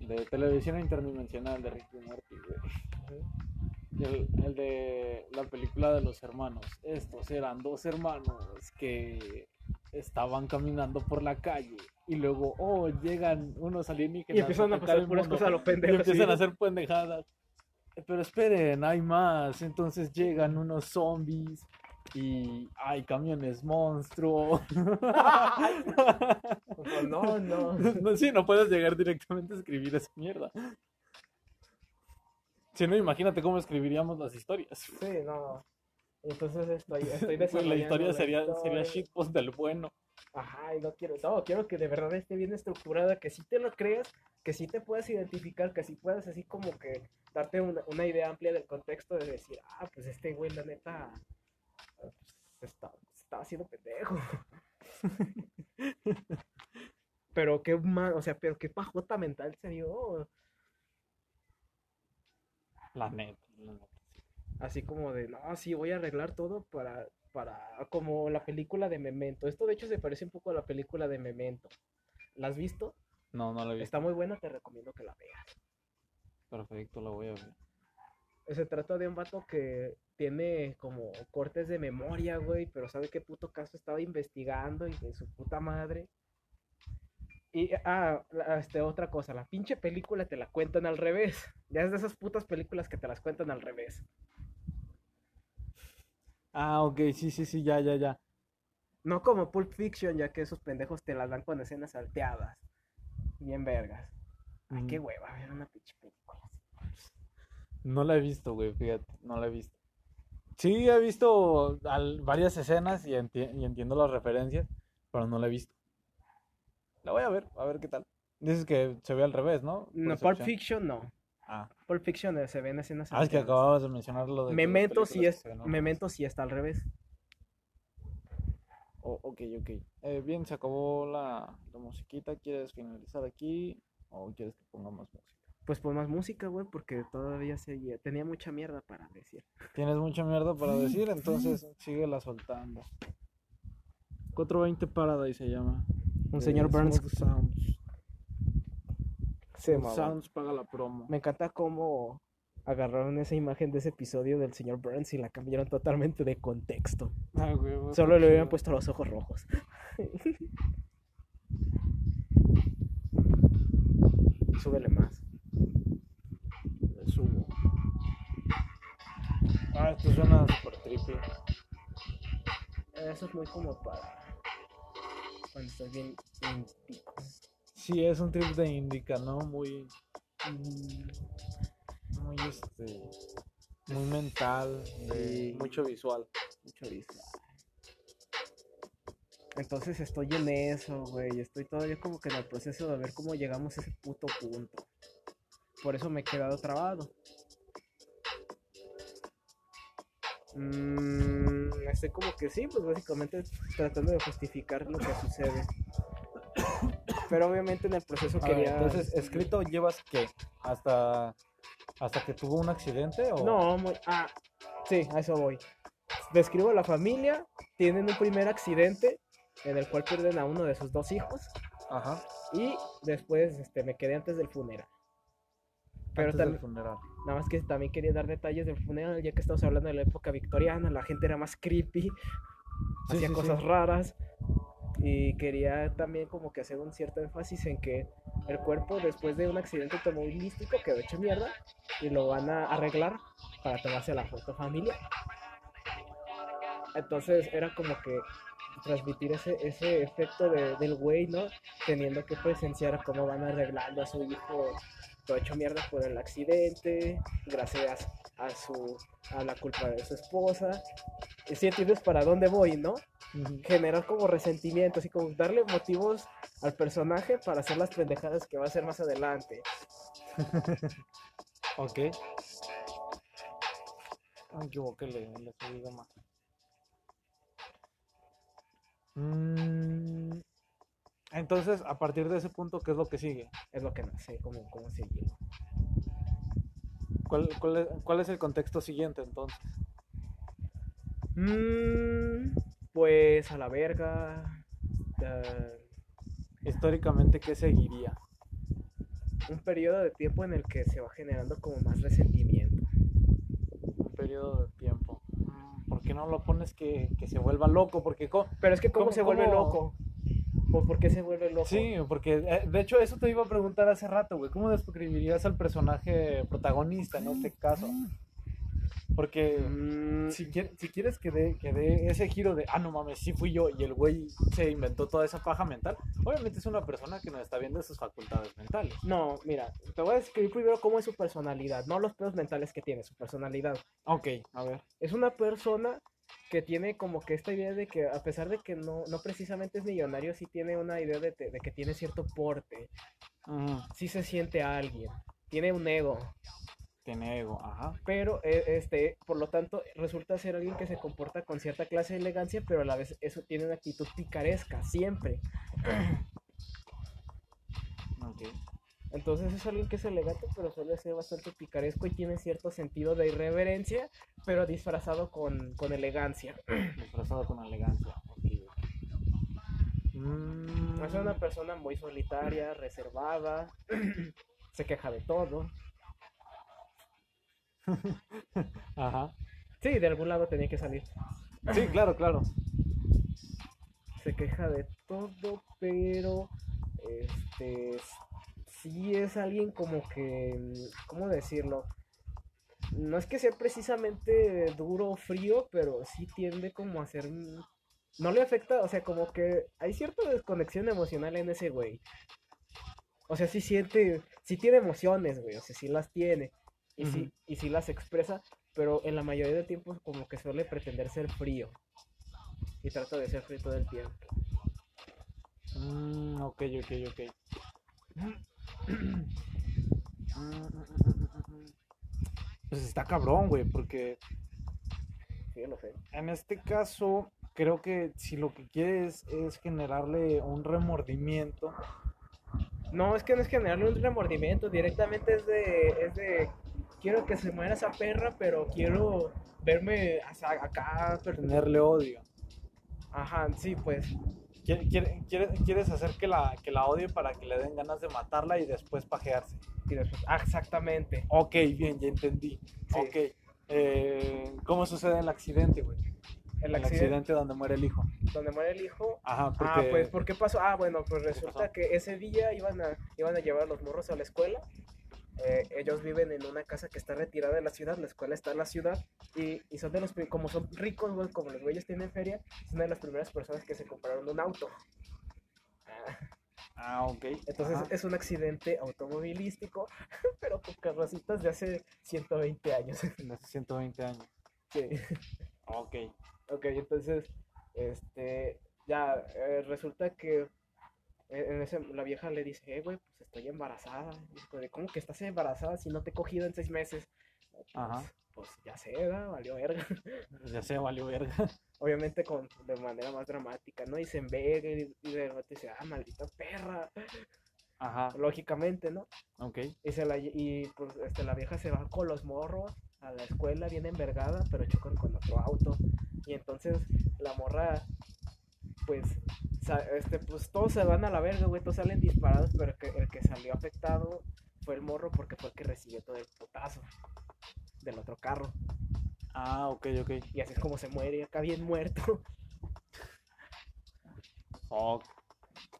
de televisión interdimensional de Ricky Morty, güey. El, el de la película de los hermanos. Estos eran dos hermanos que estaban caminando por la calle y luego, oh, llegan unos alienígenas. Y empiezan a pasar puras cosas a lo y empiezan sí. a hacer pendejadas. Pero esperen, hay más. Entonces llegan unos zombies y hay camiones monstruo. No, no. No, sí, no puedes llegar directamente a escribir esa mierda. Si no, imagínate cómo escribiríamos las historias. Sí, no. Entonces estoy, estoy Pues la desarrollando historia sería, sería historia. shitpost del bueno. Ajá, y no quiero, no, quiero que de verdad esté bien estructurada, que sí te lo creas, que sí te puedas identificar, que sí puedas así como que darte una, una idea amplia del contexto de decir, ah, pues este güey la neta pues, está, estaba haciendo pendejo. pero qué mal, o sea, pero qué pajota mental se dio. La neta, la neta. sí. Así como de, no, sí, voy a arreglar todo para, para, como la película de Memento. Esto de hecho se parece un poco a la película de Memento. ¿La has visto? No, no la he visto. Está muy buena, te recomiendo que la veas. Perfecto, la voy a ver. Se trata de un vato que tiene como cortes de memoria, güey, pero sabe qué puto caso estaba investigando y de su puta madre. Y, ah, la- este, otra cosa, la pinche película te la cuentan al revés. Ya es de esas putas películas que te las cuentan al revés. Ah, ok, sí, sí, sí, ya, ya, ya. No como Pulp Fiction, ya que esos pendejos te las dan con escenas salteadas. Bien vergas. Ay, qué Mm, hueva ver una pinche película. así. No la he visto, güey, fíjate, no la he visto. Sí, he visto al- varias escenas y, enti- y entiendo las referencias, pero no la he visto. La voy a ver, a ver qué tal. Dices que se ve al revés, ¿no? No, Pulp. Fiction no. Ah, Pulp Fiction eh, se ven escenas ah, es que acababas de mencionar lo de Memento sí películas es, Memento sí está al revés. Oh, ok, ok. Eh, bien, se acabó la, la musiquita. ¿Quieres finalizar aquí o quieres que ponga más música? Pues pon más música, güey, porque todavía seguía. Tenía mucha mierda para decir. Tienes mucha mierda para decir, entonces síguela soltando. 420 Paradise se llama. Un de señor Burns. Smooth Sounds. Sounds paga la promo. Me encanta cómo agarraron esa imagen de ese episodio del señor Burns y la cambiaron totalmente de contexto. Ah, güey, güey, Solo le hubieran chido. puesto los ojos rojos. Súbele más. Le subo. Ah, esto suena super trippy. Eso es muy como para cuando estás bien índico. Sí, es un trip de indica, ¿no? Muy. Muy este. Muy mental, de Sí. mucho visual. Mucho visual. Entonces estoy en eso, güey. Estoy todavía como que en el proceso de ver cómo llegamos a ese puto punto. Por eso me he quedado trabado. Mm, estoy como que sí, pues básicamente tratando de justificar lo que sucede. Pero obviamente en el proceso ver, quería... entonces, escrito llevas qué? ¿Hasta, hasta que tuvo un accidente? O... No, muy... Ah, sí, a eso voy. Describo a la familia, tienen un primer accidente en el cual pierden a uno de sus dos hijos Ajá. y después este, me quedé antes del funeral. Pero antes del funeral. Nada más que también quería dar detalles del funeral, ya que estamos hablando de la época victoriana, la gente era más creepy, Sí, hacía sí, sí. cosas raras y quería también como que hacer un cierto énfasis en que el cuerpo después de un accidente automovilístico quedó hecho mierda y lo van a arreglar para tomarse la foto familiar. Entonces era como que transmitir ese, ese efecto de- del güey, ¿no? Teniendo que presenciar cómo van arreglando a su hijo todo hecho mierda por el accidente, gracias a su a la culpa de su esposa. Y si entiendes para dónde voy, ¿no? Generar como resentimiento, así como darle motivos al personaje para hacer las pendejadas que va a hacer más adelante. Ok. Ah, Me equivoqué, le, le subí de más. Mm, Entonces, a partir de ese punto, ¿qué es lo que sigue? Es lo que no sé cómo, cómo seguirlo. ¿Cuál, cuál es, cuál es el contexto siguiente entonces? Mm, pues a la verga. Históricamente, ¿qué seguiría? un periodo de tiempo en el que se va generando como más resentimiento. Un periodo de tiempo. Mm, ¿Por qué no lo pones que, que se vuelva loco? Porque co- Pero es que cómo, ¿Cómo- se vuelve cómo? loco. ¿Por qué se vuelve loco? Sí, porque eh, de hecho eso te iba a preguntar hace rato, güey. ¿Cómo describirías al personaje protagonista en este caso? Porque Mm, si, quier- si quieres que dé que ese giro de, ah, no mames, sí fui yo y el güey se inventó toda esa paja mental, obviamente es una persona que no está viendo sus facultades mentales. No, mira, te voy a describir primero cómo es su personalidad, no los pedos mentales que tiene, su personalidad. Ok, a ver. Es una persona que tiene como que esta idea de que a pesar de que no, no precisamente es millonario, sí tiene una idea de, de que tiene cierto porte, Ujú, sí se siente alguien, tiene un ego, Tiene ego, ajá. pero eh, este, por lo tanto resulta ser alguien que se comporta con cierta clase de elegancia, pero a la vez eso tiene una actitud picaresca, siempre. Entonces es alguien que es elegante, pero suele ser bastante picaresco y tiene cierto sentido de irreverencia, pero disfrazado con, con elegancia. Disfrazado con elegancia. Mm, Es una persona muy solitaria, reservada, se queja de todo. Ajá. Sí, de algún lado tenía que salir. Sí, claro, claro. Se queja de todo, pero este sí es alguien como que, ¿cómo decirlo? No es que sea precisamente duro o frío, pero sí tiende como a ser... No le afecta, o sea, como que hay cierta desconexión emocional en ese güey. O sea, sí siente, sí tiene emociones, güey, o sea, sí las tiene. Y, sí, y sí las expresa, pero en la mayoría del tiempo como que suele pretender ser frío. Y trata de ser frío todo el tiempo. Mm, ok, ok, ok. Pues está cabrón, güey, porque Sí, lo sé. en este caso creo que si lo que quieres es generarle un remordimiento, No, es que no es generarle un remordimiento, directamente es de, es de, quiero que se muera esa perra, pero quiero verme hasta acá. per- tenerle odio. Ajá, sí, pues. Quiere- quiere- quiere- Quieres hacer que la, que la odie para que le den ganas de matarla y después pajearse. Y después, ah, exactamente. Ok, bien, ya entendí. Sí. Ok. Eh, ¿Cómo sucede el accidente, güey? El El accidente, accidente donde muere el hijo. donde muere el hijo. Ajá, Ah, porque... pues, ¿por qué pasó? Ah, bueno, pues resulta que ese día iban a, iban a llevar a los morros a la escuela. Eh, ellos viven en una casa que está retirada de la ciudad, la escuela está en la ciudad y, y son de los, como son ricos, güey, como los güeyes tienen feria, son de las primeras personas que se compraron un auto. Ah, Ah, ok. Entonces Ajá. es un accidente automovilístico, pero con carrocitas de hace 120 años. En hace 120 años. Sí. Ok. Ok, entonces, este, ya eh, resulta que en ese, la vieja le dice, eh, güey, pues estoy embarazada. Dice, "¿De ¿cómo que estás embarazada si no te he cogido en seis meses? Pues, Ajá. Pues ya sé, ¿verdad? valió verga. Ya se valió verga. Obviamente con, de manera más dramática, ¿no? Y se enverga y, y de repente dice, ah, maldita perra. Ajá. Lógicamente, ¿no? Ok. Y, se la, y pues este, la vieja se va con los morros a la escuela bien envergada, pero chocan con otro auto. Y entonces la morra, pues, este, pues todos se van a la verga, güey, todos salen disparados, pero el que, el que salió afectado fue el morro porque fue el que recibió todo el putazo del otro carro. Ah, ok, ok. Y así es como se muere, acá bien muerto. Ok.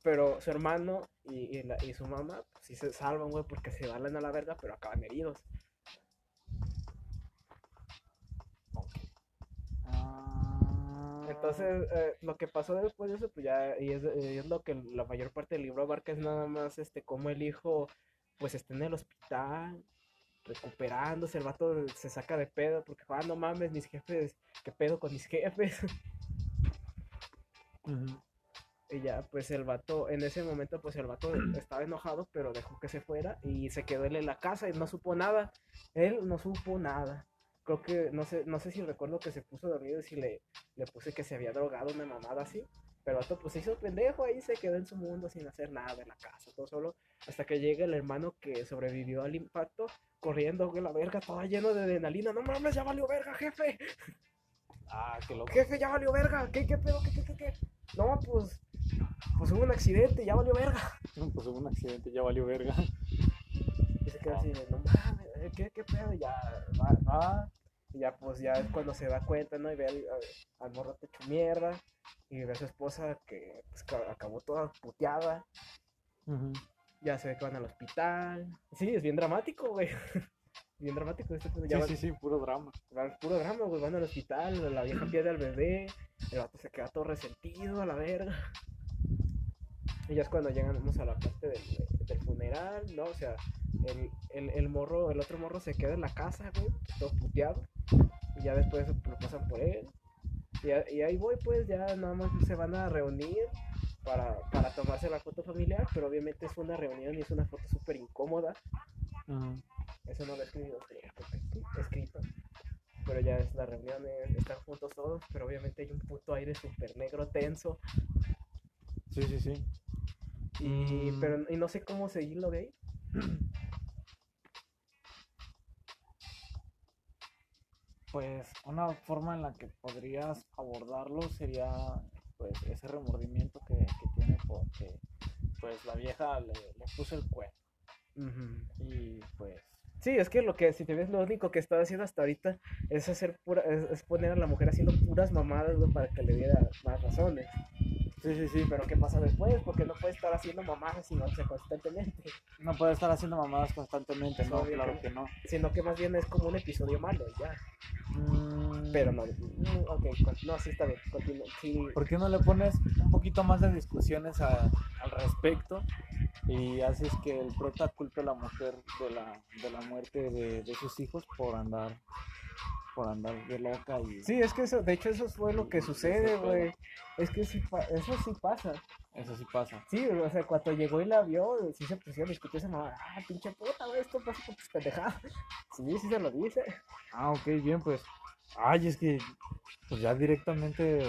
Pero su hermano y, y la- y su mamá, pues sí se salvan, güey, porque se van a la verga, pero acaban heridos. Entonces, eh, lo que pasó después de eso, pues ya, y es, y es lo que la mayor parte del libro abarca, es nada más, este, cómo el hijo, pues, está en el hospital, recuperándose, el vato se saca de pedo, porque, ah, no mames, mis jefes, ¿qué pedo con mis jefes? Y ya, pues, el vato, en ese momento, pues, el vato estaba enojado, pero dejó que se fuera, y se quedó él en la casa, y no supo nada, él no supo nada. Creo que, no sé, no sé si recuerdo que se puso dormido y si le, le puse que se había drogado una mamada así. Pero el pues se hizo pendejo ahí, se quedó en su mundo sin hacer nada en la casa, todo solo. Hasta que llega el hermano que sobrevivió al impacto, corriendo, güey, la verga, toda lleno de adrenalina. No mames, ya valió verga, jefe. Ah, qué loco. Jefe, ya valió verga. ¿Qué, qué pedo? ¿Qué, qué, qué, qué? No, pues, pues hubo un accidente, ya valió verga. Pues hubo un accidente, ya valió verga. Y se queda así de, no mames, ¿qué, qué pedo? Y ya, va, va. Y ya, pues, ya es cuando se da cuenta, ¿no? Y ve al, al- morro hecho mierda. Y ve a su esposa que pues, ca- acabó toda puteada. Ya se ve que van al hospital. Sí, es bien dramático, güey. bien dramático este pedo. Ya Sí, van- sí, sí, puro drama. van- puro drama, güey. Van al hospital, la vieja pierde al bebé. El vato se queda todo resentido a la verga. Y ya es cuando llegamos a la parte del, del funeral, ¿no? O sea, el, el, el morro, el otro morro se queda en la casa, güey, todo puteado. Y ya después lo pasan por él. Y, ahí voy, pues ya nada más se van a reunir para, para tomarse la foto familiar, pero obviamente es una reunión y es una foto súper incómoda. Eso no lo he escrito, escrito. Pero ya es la reunión, eh, están juntos todos, pero obviamente hay un puto aire súper negro, tenso. Sí, sí, sí. Y, Mm. pero, y no sé cómo seguirlo de ahí. Pues una forma en la que podrías abordarlo sería pues ese remordimiento que, que tiene porque pues la vieja le, le puso el cuerno y pues Sí, es que lo que, si te ves, lo único que está haciendo hasta ahorita es hacer pura, es, es poner a la mujer haciendo puras mamadas, güey, para que le diera más razones. Sí, sí, sí, Pero ¿qué pasa después? Porque no puede estar haciendo mamadas sino, o sea, constantemente. no puede estar haciendo mamadas constantemente, no, claro que que no. Sino que más bien es como un episodio malo, ya. Mm, Pero no, mm, ok, con- no, sí está bien, continúa. Sí, ¿Por qué no le pones un poquito más de discusiones a- al respecto y haces que el prota culpe a la mujer de la, de la muerte de, de sus hijos por andar por andar de loca y sí, es que eso, de hecho eso fue lo que sucede, güey. Es que sí, eso sí pasa. eso sí pasa. Sí, o sea, cuando llegó y la vio, sí se pusieron a discutir esa mamá. Ah, pinche puta, güey, esto pasa por tus pendejadas. Sí, sí se lo dice. Ah, ok, bien, pues. Ay, es que pues ya directamente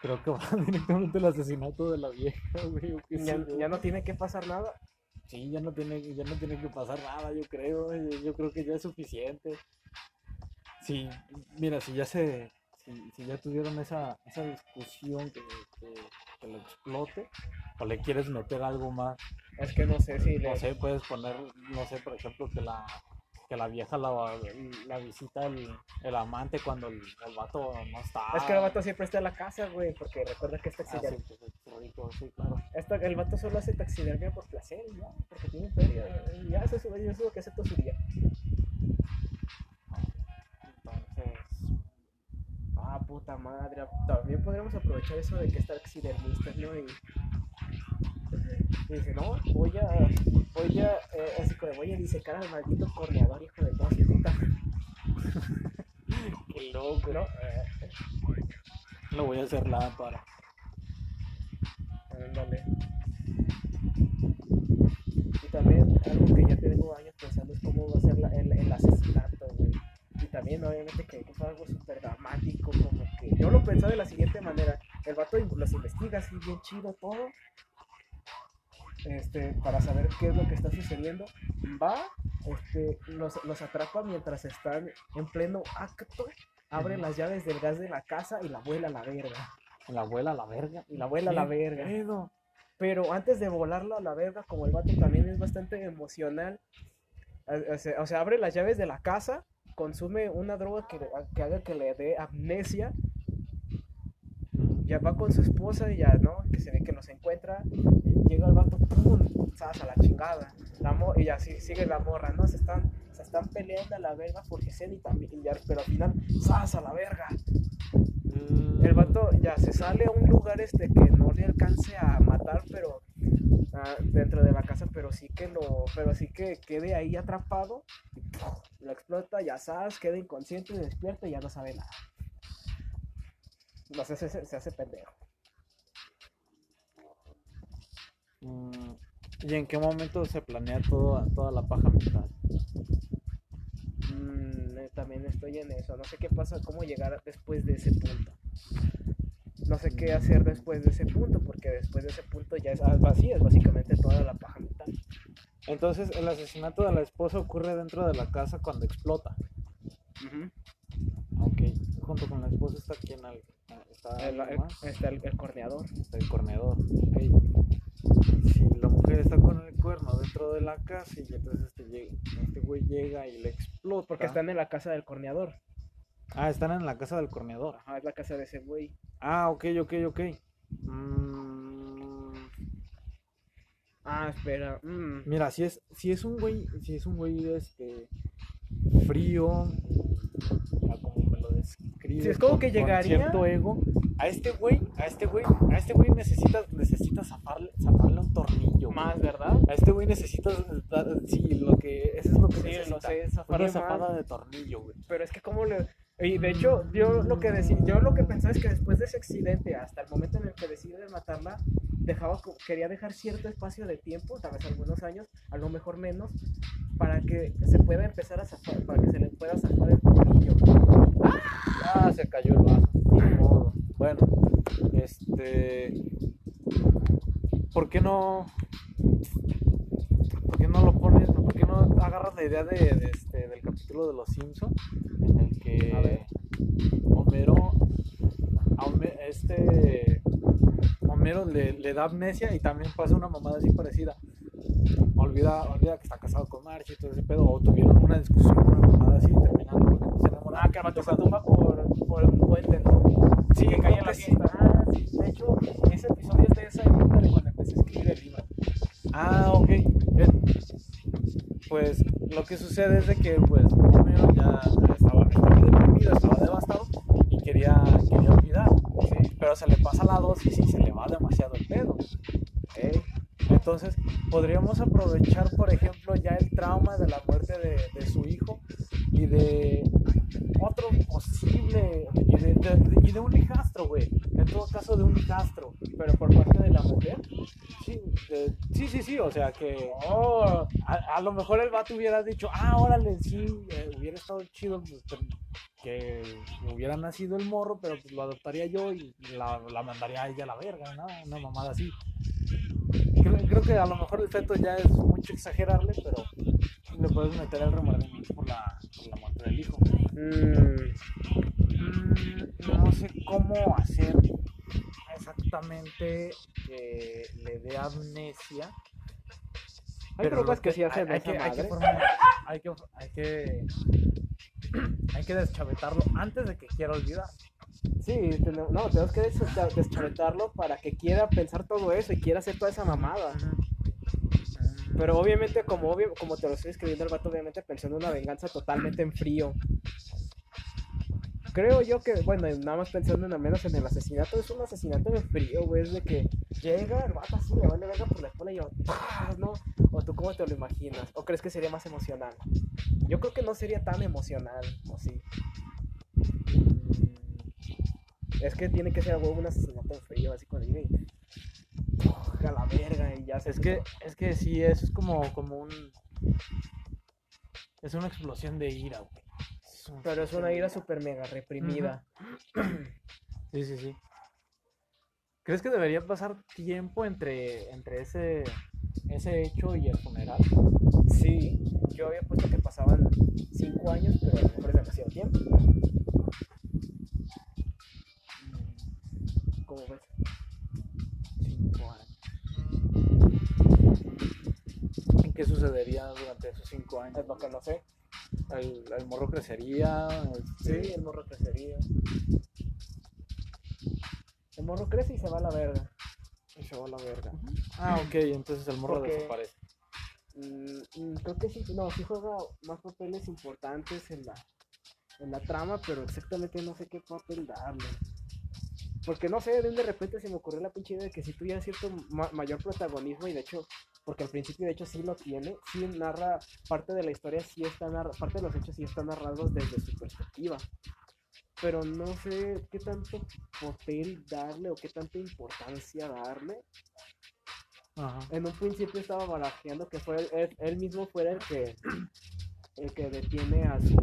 creo que va directamente el asesinato de la vieja, güey. Ya, ya no tiene que pasar nada. Sí, ya no tiene, ya no tiene que pasar nada, yo creo. Yo creo que ya es suficiente. Sí, mira, si ya se, si, si ya tuvieron esa, esa discusión que, que, que lo explote, o le quieres meter algo más, Es que no sé si le. no sé, puedes poner, no sé, por ejemplo, que la, que la vieja la, la visita el, el amante cuando el, el vato no está. Es que el vato siempre está en la casa, güey, porque recuerda que es Ah, sí, taxidermia. pues, es rico, sí, claro. Esta- el vato solo hace taxidermia por placer, ya, porque tiene feria. Ya, eso, es- eso es lo que hace todo su día. Puta madre. También podríamos aprovechar eso de que es taxidermista, ¿no? Y, y dice, no, voy a, voy a, eh, así como, voy a disecar al maldito corneador, hijo de toda su puta. qué loco. ¿No? Eh, Lo voy a hacer lámpara. Ándale. Y también algo que ya tengo años pensando es cómo va a ser la- el, el asesinato, también obviamente que es algo súper dramático, como que yo lo pensaba de la siguiente manera. El vato los investiga así bien chido todo. Este, para saber qué es lo que está sucediendo. Va, este, los, los atrapa mientras están en pleno acto. Abre las llaves del gas de la casa y la vuela a la verga. La abuela a la verga. Y la vuela a la ¿Qué verga. pedo? Pero antes de volarlo a la verga, como el vato también es bastante emocional, o sea, abre las llaves de la casa, consume una droga que, que haga que le dé amnesia, ya va con su esposa y ya, ¿no? Que se ve que los encuentra, llega el vato, ¡pum! ¡Zas! a la chingada. La y así sigue la morra, ¿no? Se están, se están peleando a la verga porque se y también, y ya, pero al final, ¡zas! a la verga. Mm, El vato ya se sale a un lugar este que no le alcance a matar, pero ah, dentro de la casa, pero sí que lo, pero sí que quede ahí atrapado. Lo explota, ya sabes, queda inconsciente, despierta y ya no sabe nada. No sé, se, se, se hace pendejo. mm, ¿Y en qué momento se planea todo, toda la paja mental? Mm, eh, también estoy en eso. No sé qué pasa, cómo llegar después de ese punto. No sé qué hacer después de ese punto, porque después de ese punto ya es vacía, es básicamente toda la paja mental. Entonces, el asesinato de la esposa ocurre dentro de la casa cuando explota. Ok, junto con la esposa está quien al, está El, el- está el- el corneador. Está el corneador. Ok. Si la mujer está con el cuerno dentro de la casa y entonces este, llega- este güey llega y le explota. Porque están en la casa del corneador. Ah, están en la casa del corneador. Ajá, es la casa de ese güey. Ah, ok, ok, ok. Mm, Ah, espera. mm. mira, si es, si es un güey, si es un güey este frío, como me lo describe, Sí, es como que llegaría- cierto ego, a este güey, a este güey, a este güey necesitas, necesitas zafarle, zafarle un tornillo. güey. Más, ¿verdad? A este güey necesitas sí, lo que, eso es lo que Sí, necesita. lo sé, Una zafarle zapada más. de tornillo, güey. Pero es que como le... Y de hecho, yo lo que decía, yo lo que pensaba es que después de ese accidente, hasta el momento en el que decide matarla, dejaba, quería dejar cierto espacio de tiempo, tal vez algunos años, a lo mejor menos, para que se pueda empezar a zafar, para que se le pueda zafar el tornillo. Ah, se cayó el vaso. Modo. Bueno, este. ¿Por qué no.? ¿Por qué no agarras la idea de, de este, del capítulo de Los Simpsons, que A ver. Homero, a este, Homero le, le da amnesia y también pasa una mamada así parecida. Olvida, olvida que está casado con Marge y todo ese pedo, o tuvieron una discusión, una mamada así, terminando porque se enamoraron. Ah, que vato se tumba por, por un puente, ¿no? Sí, que cae en la sí. fiesta. Ah, sí. De hecho, ese episodio es de esa época de cuando empecé a escribir el libro. Ah, ok. Bien. Pues lo que sucede es de que pues Homero ya estaba, deprimido, estaba devastado y quería, quería olvidar. ¿sí? Pero se le pasa la dosis y se le va demasiado el pedo. ¿ok? Entonces podríamos aprovechar, por ejemplo, ya el trauma de la muerte de, de su hijo y de otro posible, y de, de- y de un hijastro, güey. En todo caso, de un hijastro. Pero por parte de la mujer. Sí, de- sí, sí, sí, o sea que Oh, a, a lo mejor el vato hubiera dicho, ah, órale, sí, eh, hubiera estado chido pues, que- hubiera nacido el morro, pero pues lo adoptaría yo y la, la mandaría a ella a la verga, ¿no? Una mamada así. Creo, creo que a lo mejor el feto ya es mucho exagerarle, pero le puedes meter el remordimiento por la, por la muerte del hijo. mm, Mm, no sé cómo hacer exactamente que le dé amnesia. Hay Pero drogas que sí hacen hay, hay esa que, hay, que madre. formar- hay que hay que hay que deschavetarlo antes de que quiera olvidar. Sí, no, tenemos que des- deschavetarlo para que quiera pensar todo eso y quiera hacer toda esa mamada. Pero obviamente, como, obvio- como te lo estoy escribiendo, el vato obviamente pensando en una venganza totalmente en frío. Creo yo que, bueno, nada más pensando en al menos en el asesinato, es un asesinato en frío, güey. Es de que llega el vato así, le vale verga por la espalda y yo, ¡pah! ¿no? O tú, ¿cómo te lo imaginas? ¿O crees que sería más emocional? Yo creo que no sería tan emocional, o sí. Es que tiene que ser a huevo un asesinato en frío, así llega y. ¡pah! A la verga, y ya se Es que es que sí, eso es como como un es una explosión de ira, güey. Pero es una ira super mega reprimida. Sí, sí, sí. ¿Crees que debería pasar tiempo entre, entre ese, ese hecho y el funeral? Sí, yo había puesto que pasaban 5 años, pero a lo mejor es demasiado tiempo. ¿Cómo ves? Cinco años. ¿En qué sucedería durante esos cinco años? Es lo que no sé. ¿El, el morro crecería? este, Sí, el morro crecería. El morro crece y se va a la verga. Y se va a la verga. Ah, ok, entonces el morro Porque- desaparece. Mm, creo que sí, no, sí juega más papeles importantes en la, en la trama, pero exactamente no sé qué papel darle. Porque no sé, de repente se me ocurrió la pinche idea de que si tuviera cierto ma- mayor protagonismo, y de hecho, porque al principio de hecho sí lo tiene, sí narra, parte de la historia sí está narra, parte de los hechos sí están narrados desde su perspectiva. Pero no sé qué tanto papel darle o qué tanta importancia darle Ajá. en un principio estaba barajeando que fue él, él mismo fuera el que el que detiene a su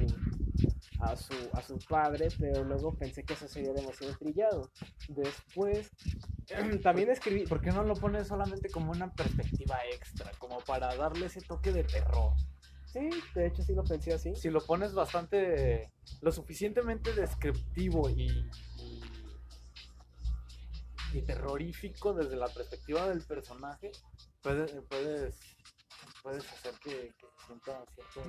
a su a su padre pero luego pensé que eso sería demasiado trillado después también escribí ¿Por qué no lo pones solamente como una perspectiva extra? Como para darle ese toque de terror. sí de hecho sí lo pensé así Si lo pones bastante, lo suficientemente descriptivo y, y, y terrorífico desde la perspectiva del personaje, puedes, puedes, puedes hacer que, que sienta cierto,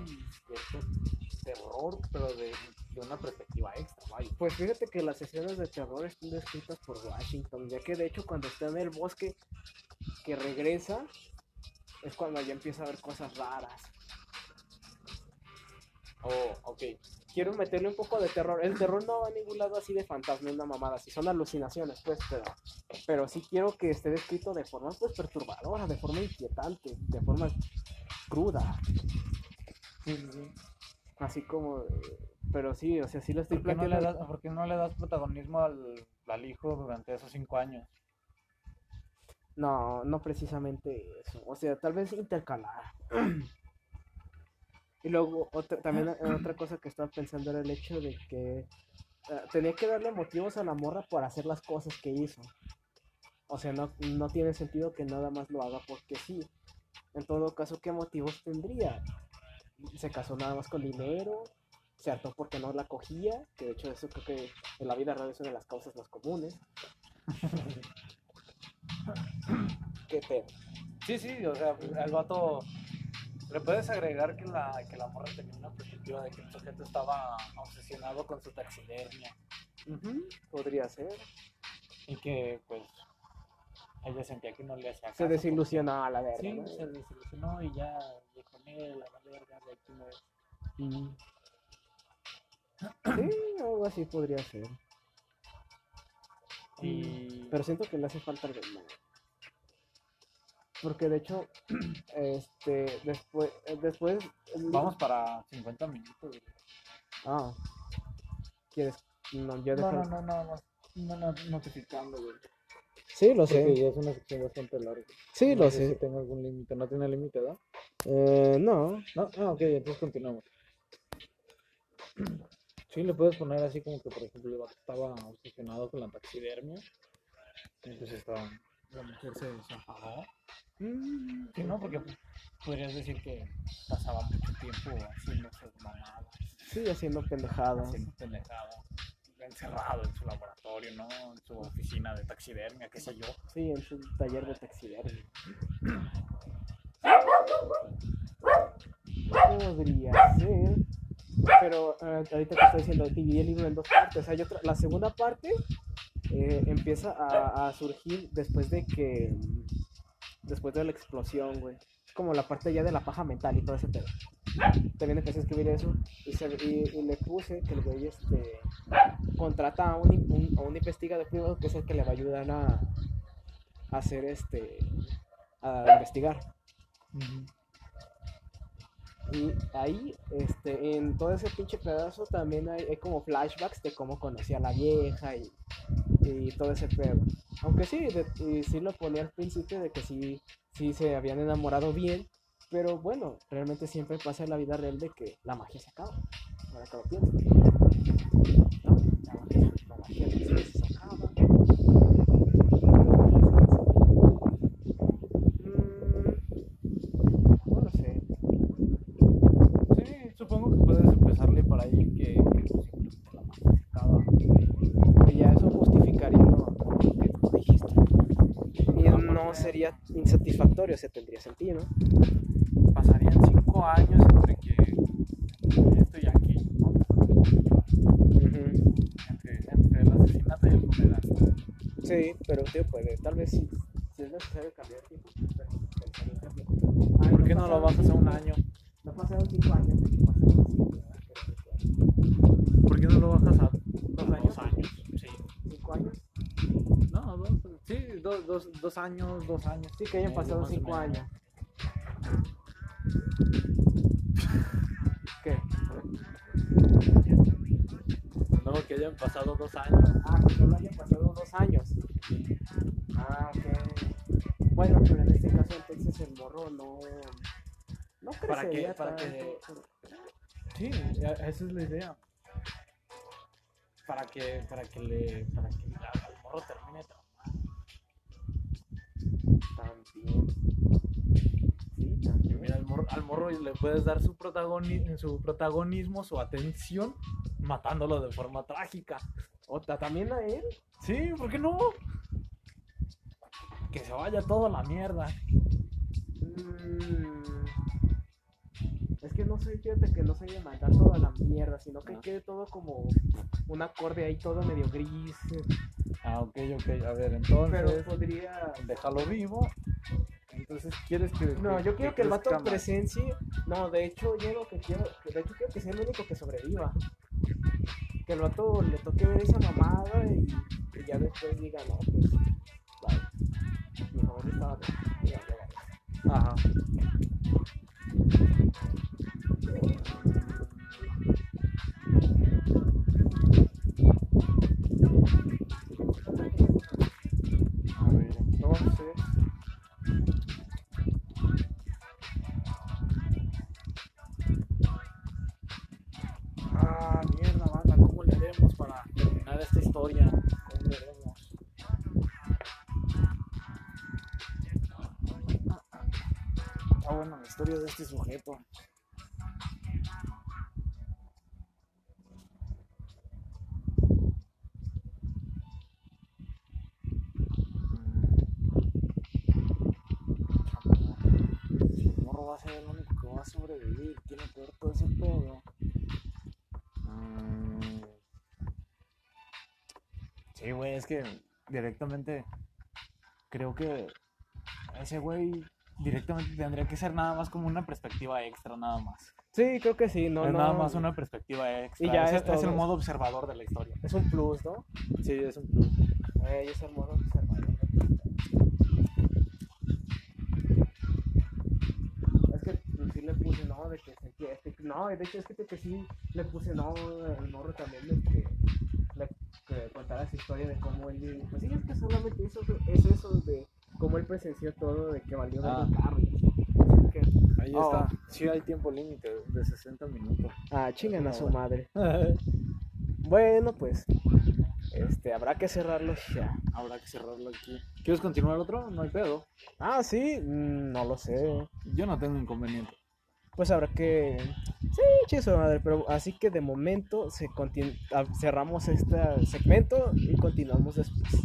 cierto terror, pero de, de una perspectiva extra, vaya. pues fíjate que las escenas de terror están descritas por Washington ya que de hecho cuando está en el bosque que regresa es cuando ya empieza a ver cosas raras Oh, ok. quiero meterle un poco de terror. El terror no va a ningún lado así de fantasma, una mamada, así son alucinaciones, pues, pero, pero sí quiero que esté descrito de forma pues perturbadora, de forma inquietante, de forma cruda, sí, sí. Así como, pero sí, o sea, sí lo estoy ¿Por no planteando. das, por qué no le das protagonismo al, al hijo durante esos cinco años? No, no precisamente eso, o sea, tal vez intercalar. Y luego otra, también eh, otra cosa que estaba pensando era el hecho de que eh, tenía que darle motivos a la morra para hacer las cosas que hizo. O sea, no, no tiene sentido que nada más lo haga porque sí. En todo caso, ¿qué motivos tendría? Se casó nada más con dinero, se hartó porque no la cogía, que de hecho eso creo que en la vida real es una de las causas más comunes. ¿Qué pedo? Sí, sí, o sea, al vato le puedes agregar que la, que la morra tenía una perspectiva de que el sujeto estaba obsesionado con su taxidermia Podría ser. y que pues ella sentía que no le hacía Se caso, desilusionó a la verga. Sí, ¿no? se desilusionó y ya con él, a la verga, de aquí no es. Mm. Sí, algo así podría ser. Y Pero siento que le hace falta algo más. Porque de hecho, este, después, eh, después... vamos para 50 minutos. güey. Ah. ¿Quieres? No, yo No, dejo- no, no, no, no, no, no, notificando, güey. Sí, lo Porque sé. ya es una sección bastante larga. Sí, No lo sé si sé. tenga algún límite. No tiene límite, ¿verdad? Eh, no. No, ah, ok, entonces continuamos. Sí, le puedes poner así como que, por ejemplo, estaba obsesionado con la taxidermia. Entonces estaba. La mujer se desenfadó. Mm, Sí, no, porque podrías decir que pasaba mucho tiempo haciendo sus mamadas, Sí, haciendo pendejadas. haciendo pendejadas, encerrado en su laboratorio, ¿no? En su oficina de taxidermia, qué sé yo. Sí, en su taller de taxidermia. Podría ser. Pero eh, ahorita te estoy diciendo, dividí el libro en dos partes. Hay otra, la segunda parte eh, empieza a, surgir después de que. Después de la explosión, güey. Como la parte ya de la paja mental y todo ese pedo. También empecé a escribir eso y, se- y- y le puse que el güey este, contrata a un, in- un- a un investigador privado que es el que le va a ayudar a, a hacer este. a investigar. Y ahí, este, en todo ese pinche pedazo también hay, hay como flashbacks de cómo conocía a la vieja y, y todo ese pedo. Aunque sí, de- y sí lo ponía al principio de que sí, sí se habían enamorado bien, pero bueno, realmente siempre pasa en la vida real de que la magia se acaba. Ahora que lo pienso. ¿No? La magia, la magia se acaba. Mm, no lo sé. Sí, supongo que puedes empezarle por ahí que, que pues, simplemente la magia se acaba. que ya eso justificaría lo, lo que tú dijiste. Y no sería insatisfactorio, se tendría sentido. Pasarían cinco años entre que esto y aquello, ¿no? Entre, entre el asesinato y el funeral. Sí, pero tío, puede, tal vez si, si es necesario cambiar el tiempo, pues. Ay, ¿Por qué no lo bajas a un año? No pasaron 5 años. pasaron cinco, ¿verdad? ¿Por qué no lo bajas a dos años? Dos años, sí. ¿Cinco años? No, dos, sí, dos, dos, dos años, dos años. Sí, que hayan pasado más o 5 menos. años. ¿Qué? No, que hayan pasado dos años. Ah, que solo hayan pasado dos años. Ah, ok. Bueno, pero en este caso entonces el morro no... No ¿Para qué? Para que- Sí, esa es la idea. Para que, para que le, para que al morro termine. También. Sí, también. mira, al morro, al morro le puedes dar su, protagoni- su protagonismo, su atención, matándolo de forma trágica. Ota, ¿también a él? Sí, ¿por qué no? Que se vaya todo a la mierda. Mm, Es que no soy, fíjate que no soy de mandar todo a la mierda, sino que Ah. quede todo como un acorde ahí, todo medio gris. Ah, ok, ok. A ver, Pero entonces, podría. déjalo vivo. Entonces, ¿quieres que.? No, yo quiero que el vato presencie. No, de hecho, yo lo que quiero. De hecho, quiero que sea el único que sobreviva. Que el vato le toque ver esa mamada y, y ya después diga, no, pues. Bye. Mi favor estaba. Ajá. este sujeto. va a ser el único que va a sobrevivir, tiene que ver todo ese pedo. Mm. Sí, güey, es que directamente creo que ese güey directamente tendría que ser nada más como una perspectiva extra, nada más. Sí, creo que sí, no, es no. nada más una perspectiva extra. Y ya es, es es el modo observador de la historia. Es un plus, ¿no? Sí, es un plus. Güey, es el modo observador. Es que pues, sí le puse, no, de que sentía este. No, de hecho es que, que sí le puse, no, el morro también de que, le, que contara su historia de cómo él. Pues sí, es que solamente eso es eso de cómo él presenció todo, de que valió Ah. el carro. que, Ahí Oh. está. Sí hay tiempo límite de 60 minutos. ah, chingan a su hora. madre. Bueno, pues, este, habrá que cerrarlo ya. Habrá que cerrarlo aquí. ¿Quieres continuar otro? No hay pedo. Ah, sí, mm, no lo sé. Yo no tengo inconveniente. Pues habrá que. Sí, chiso madre, pero así que de momento se continu- ah, cerramos este segmento y continuamos después.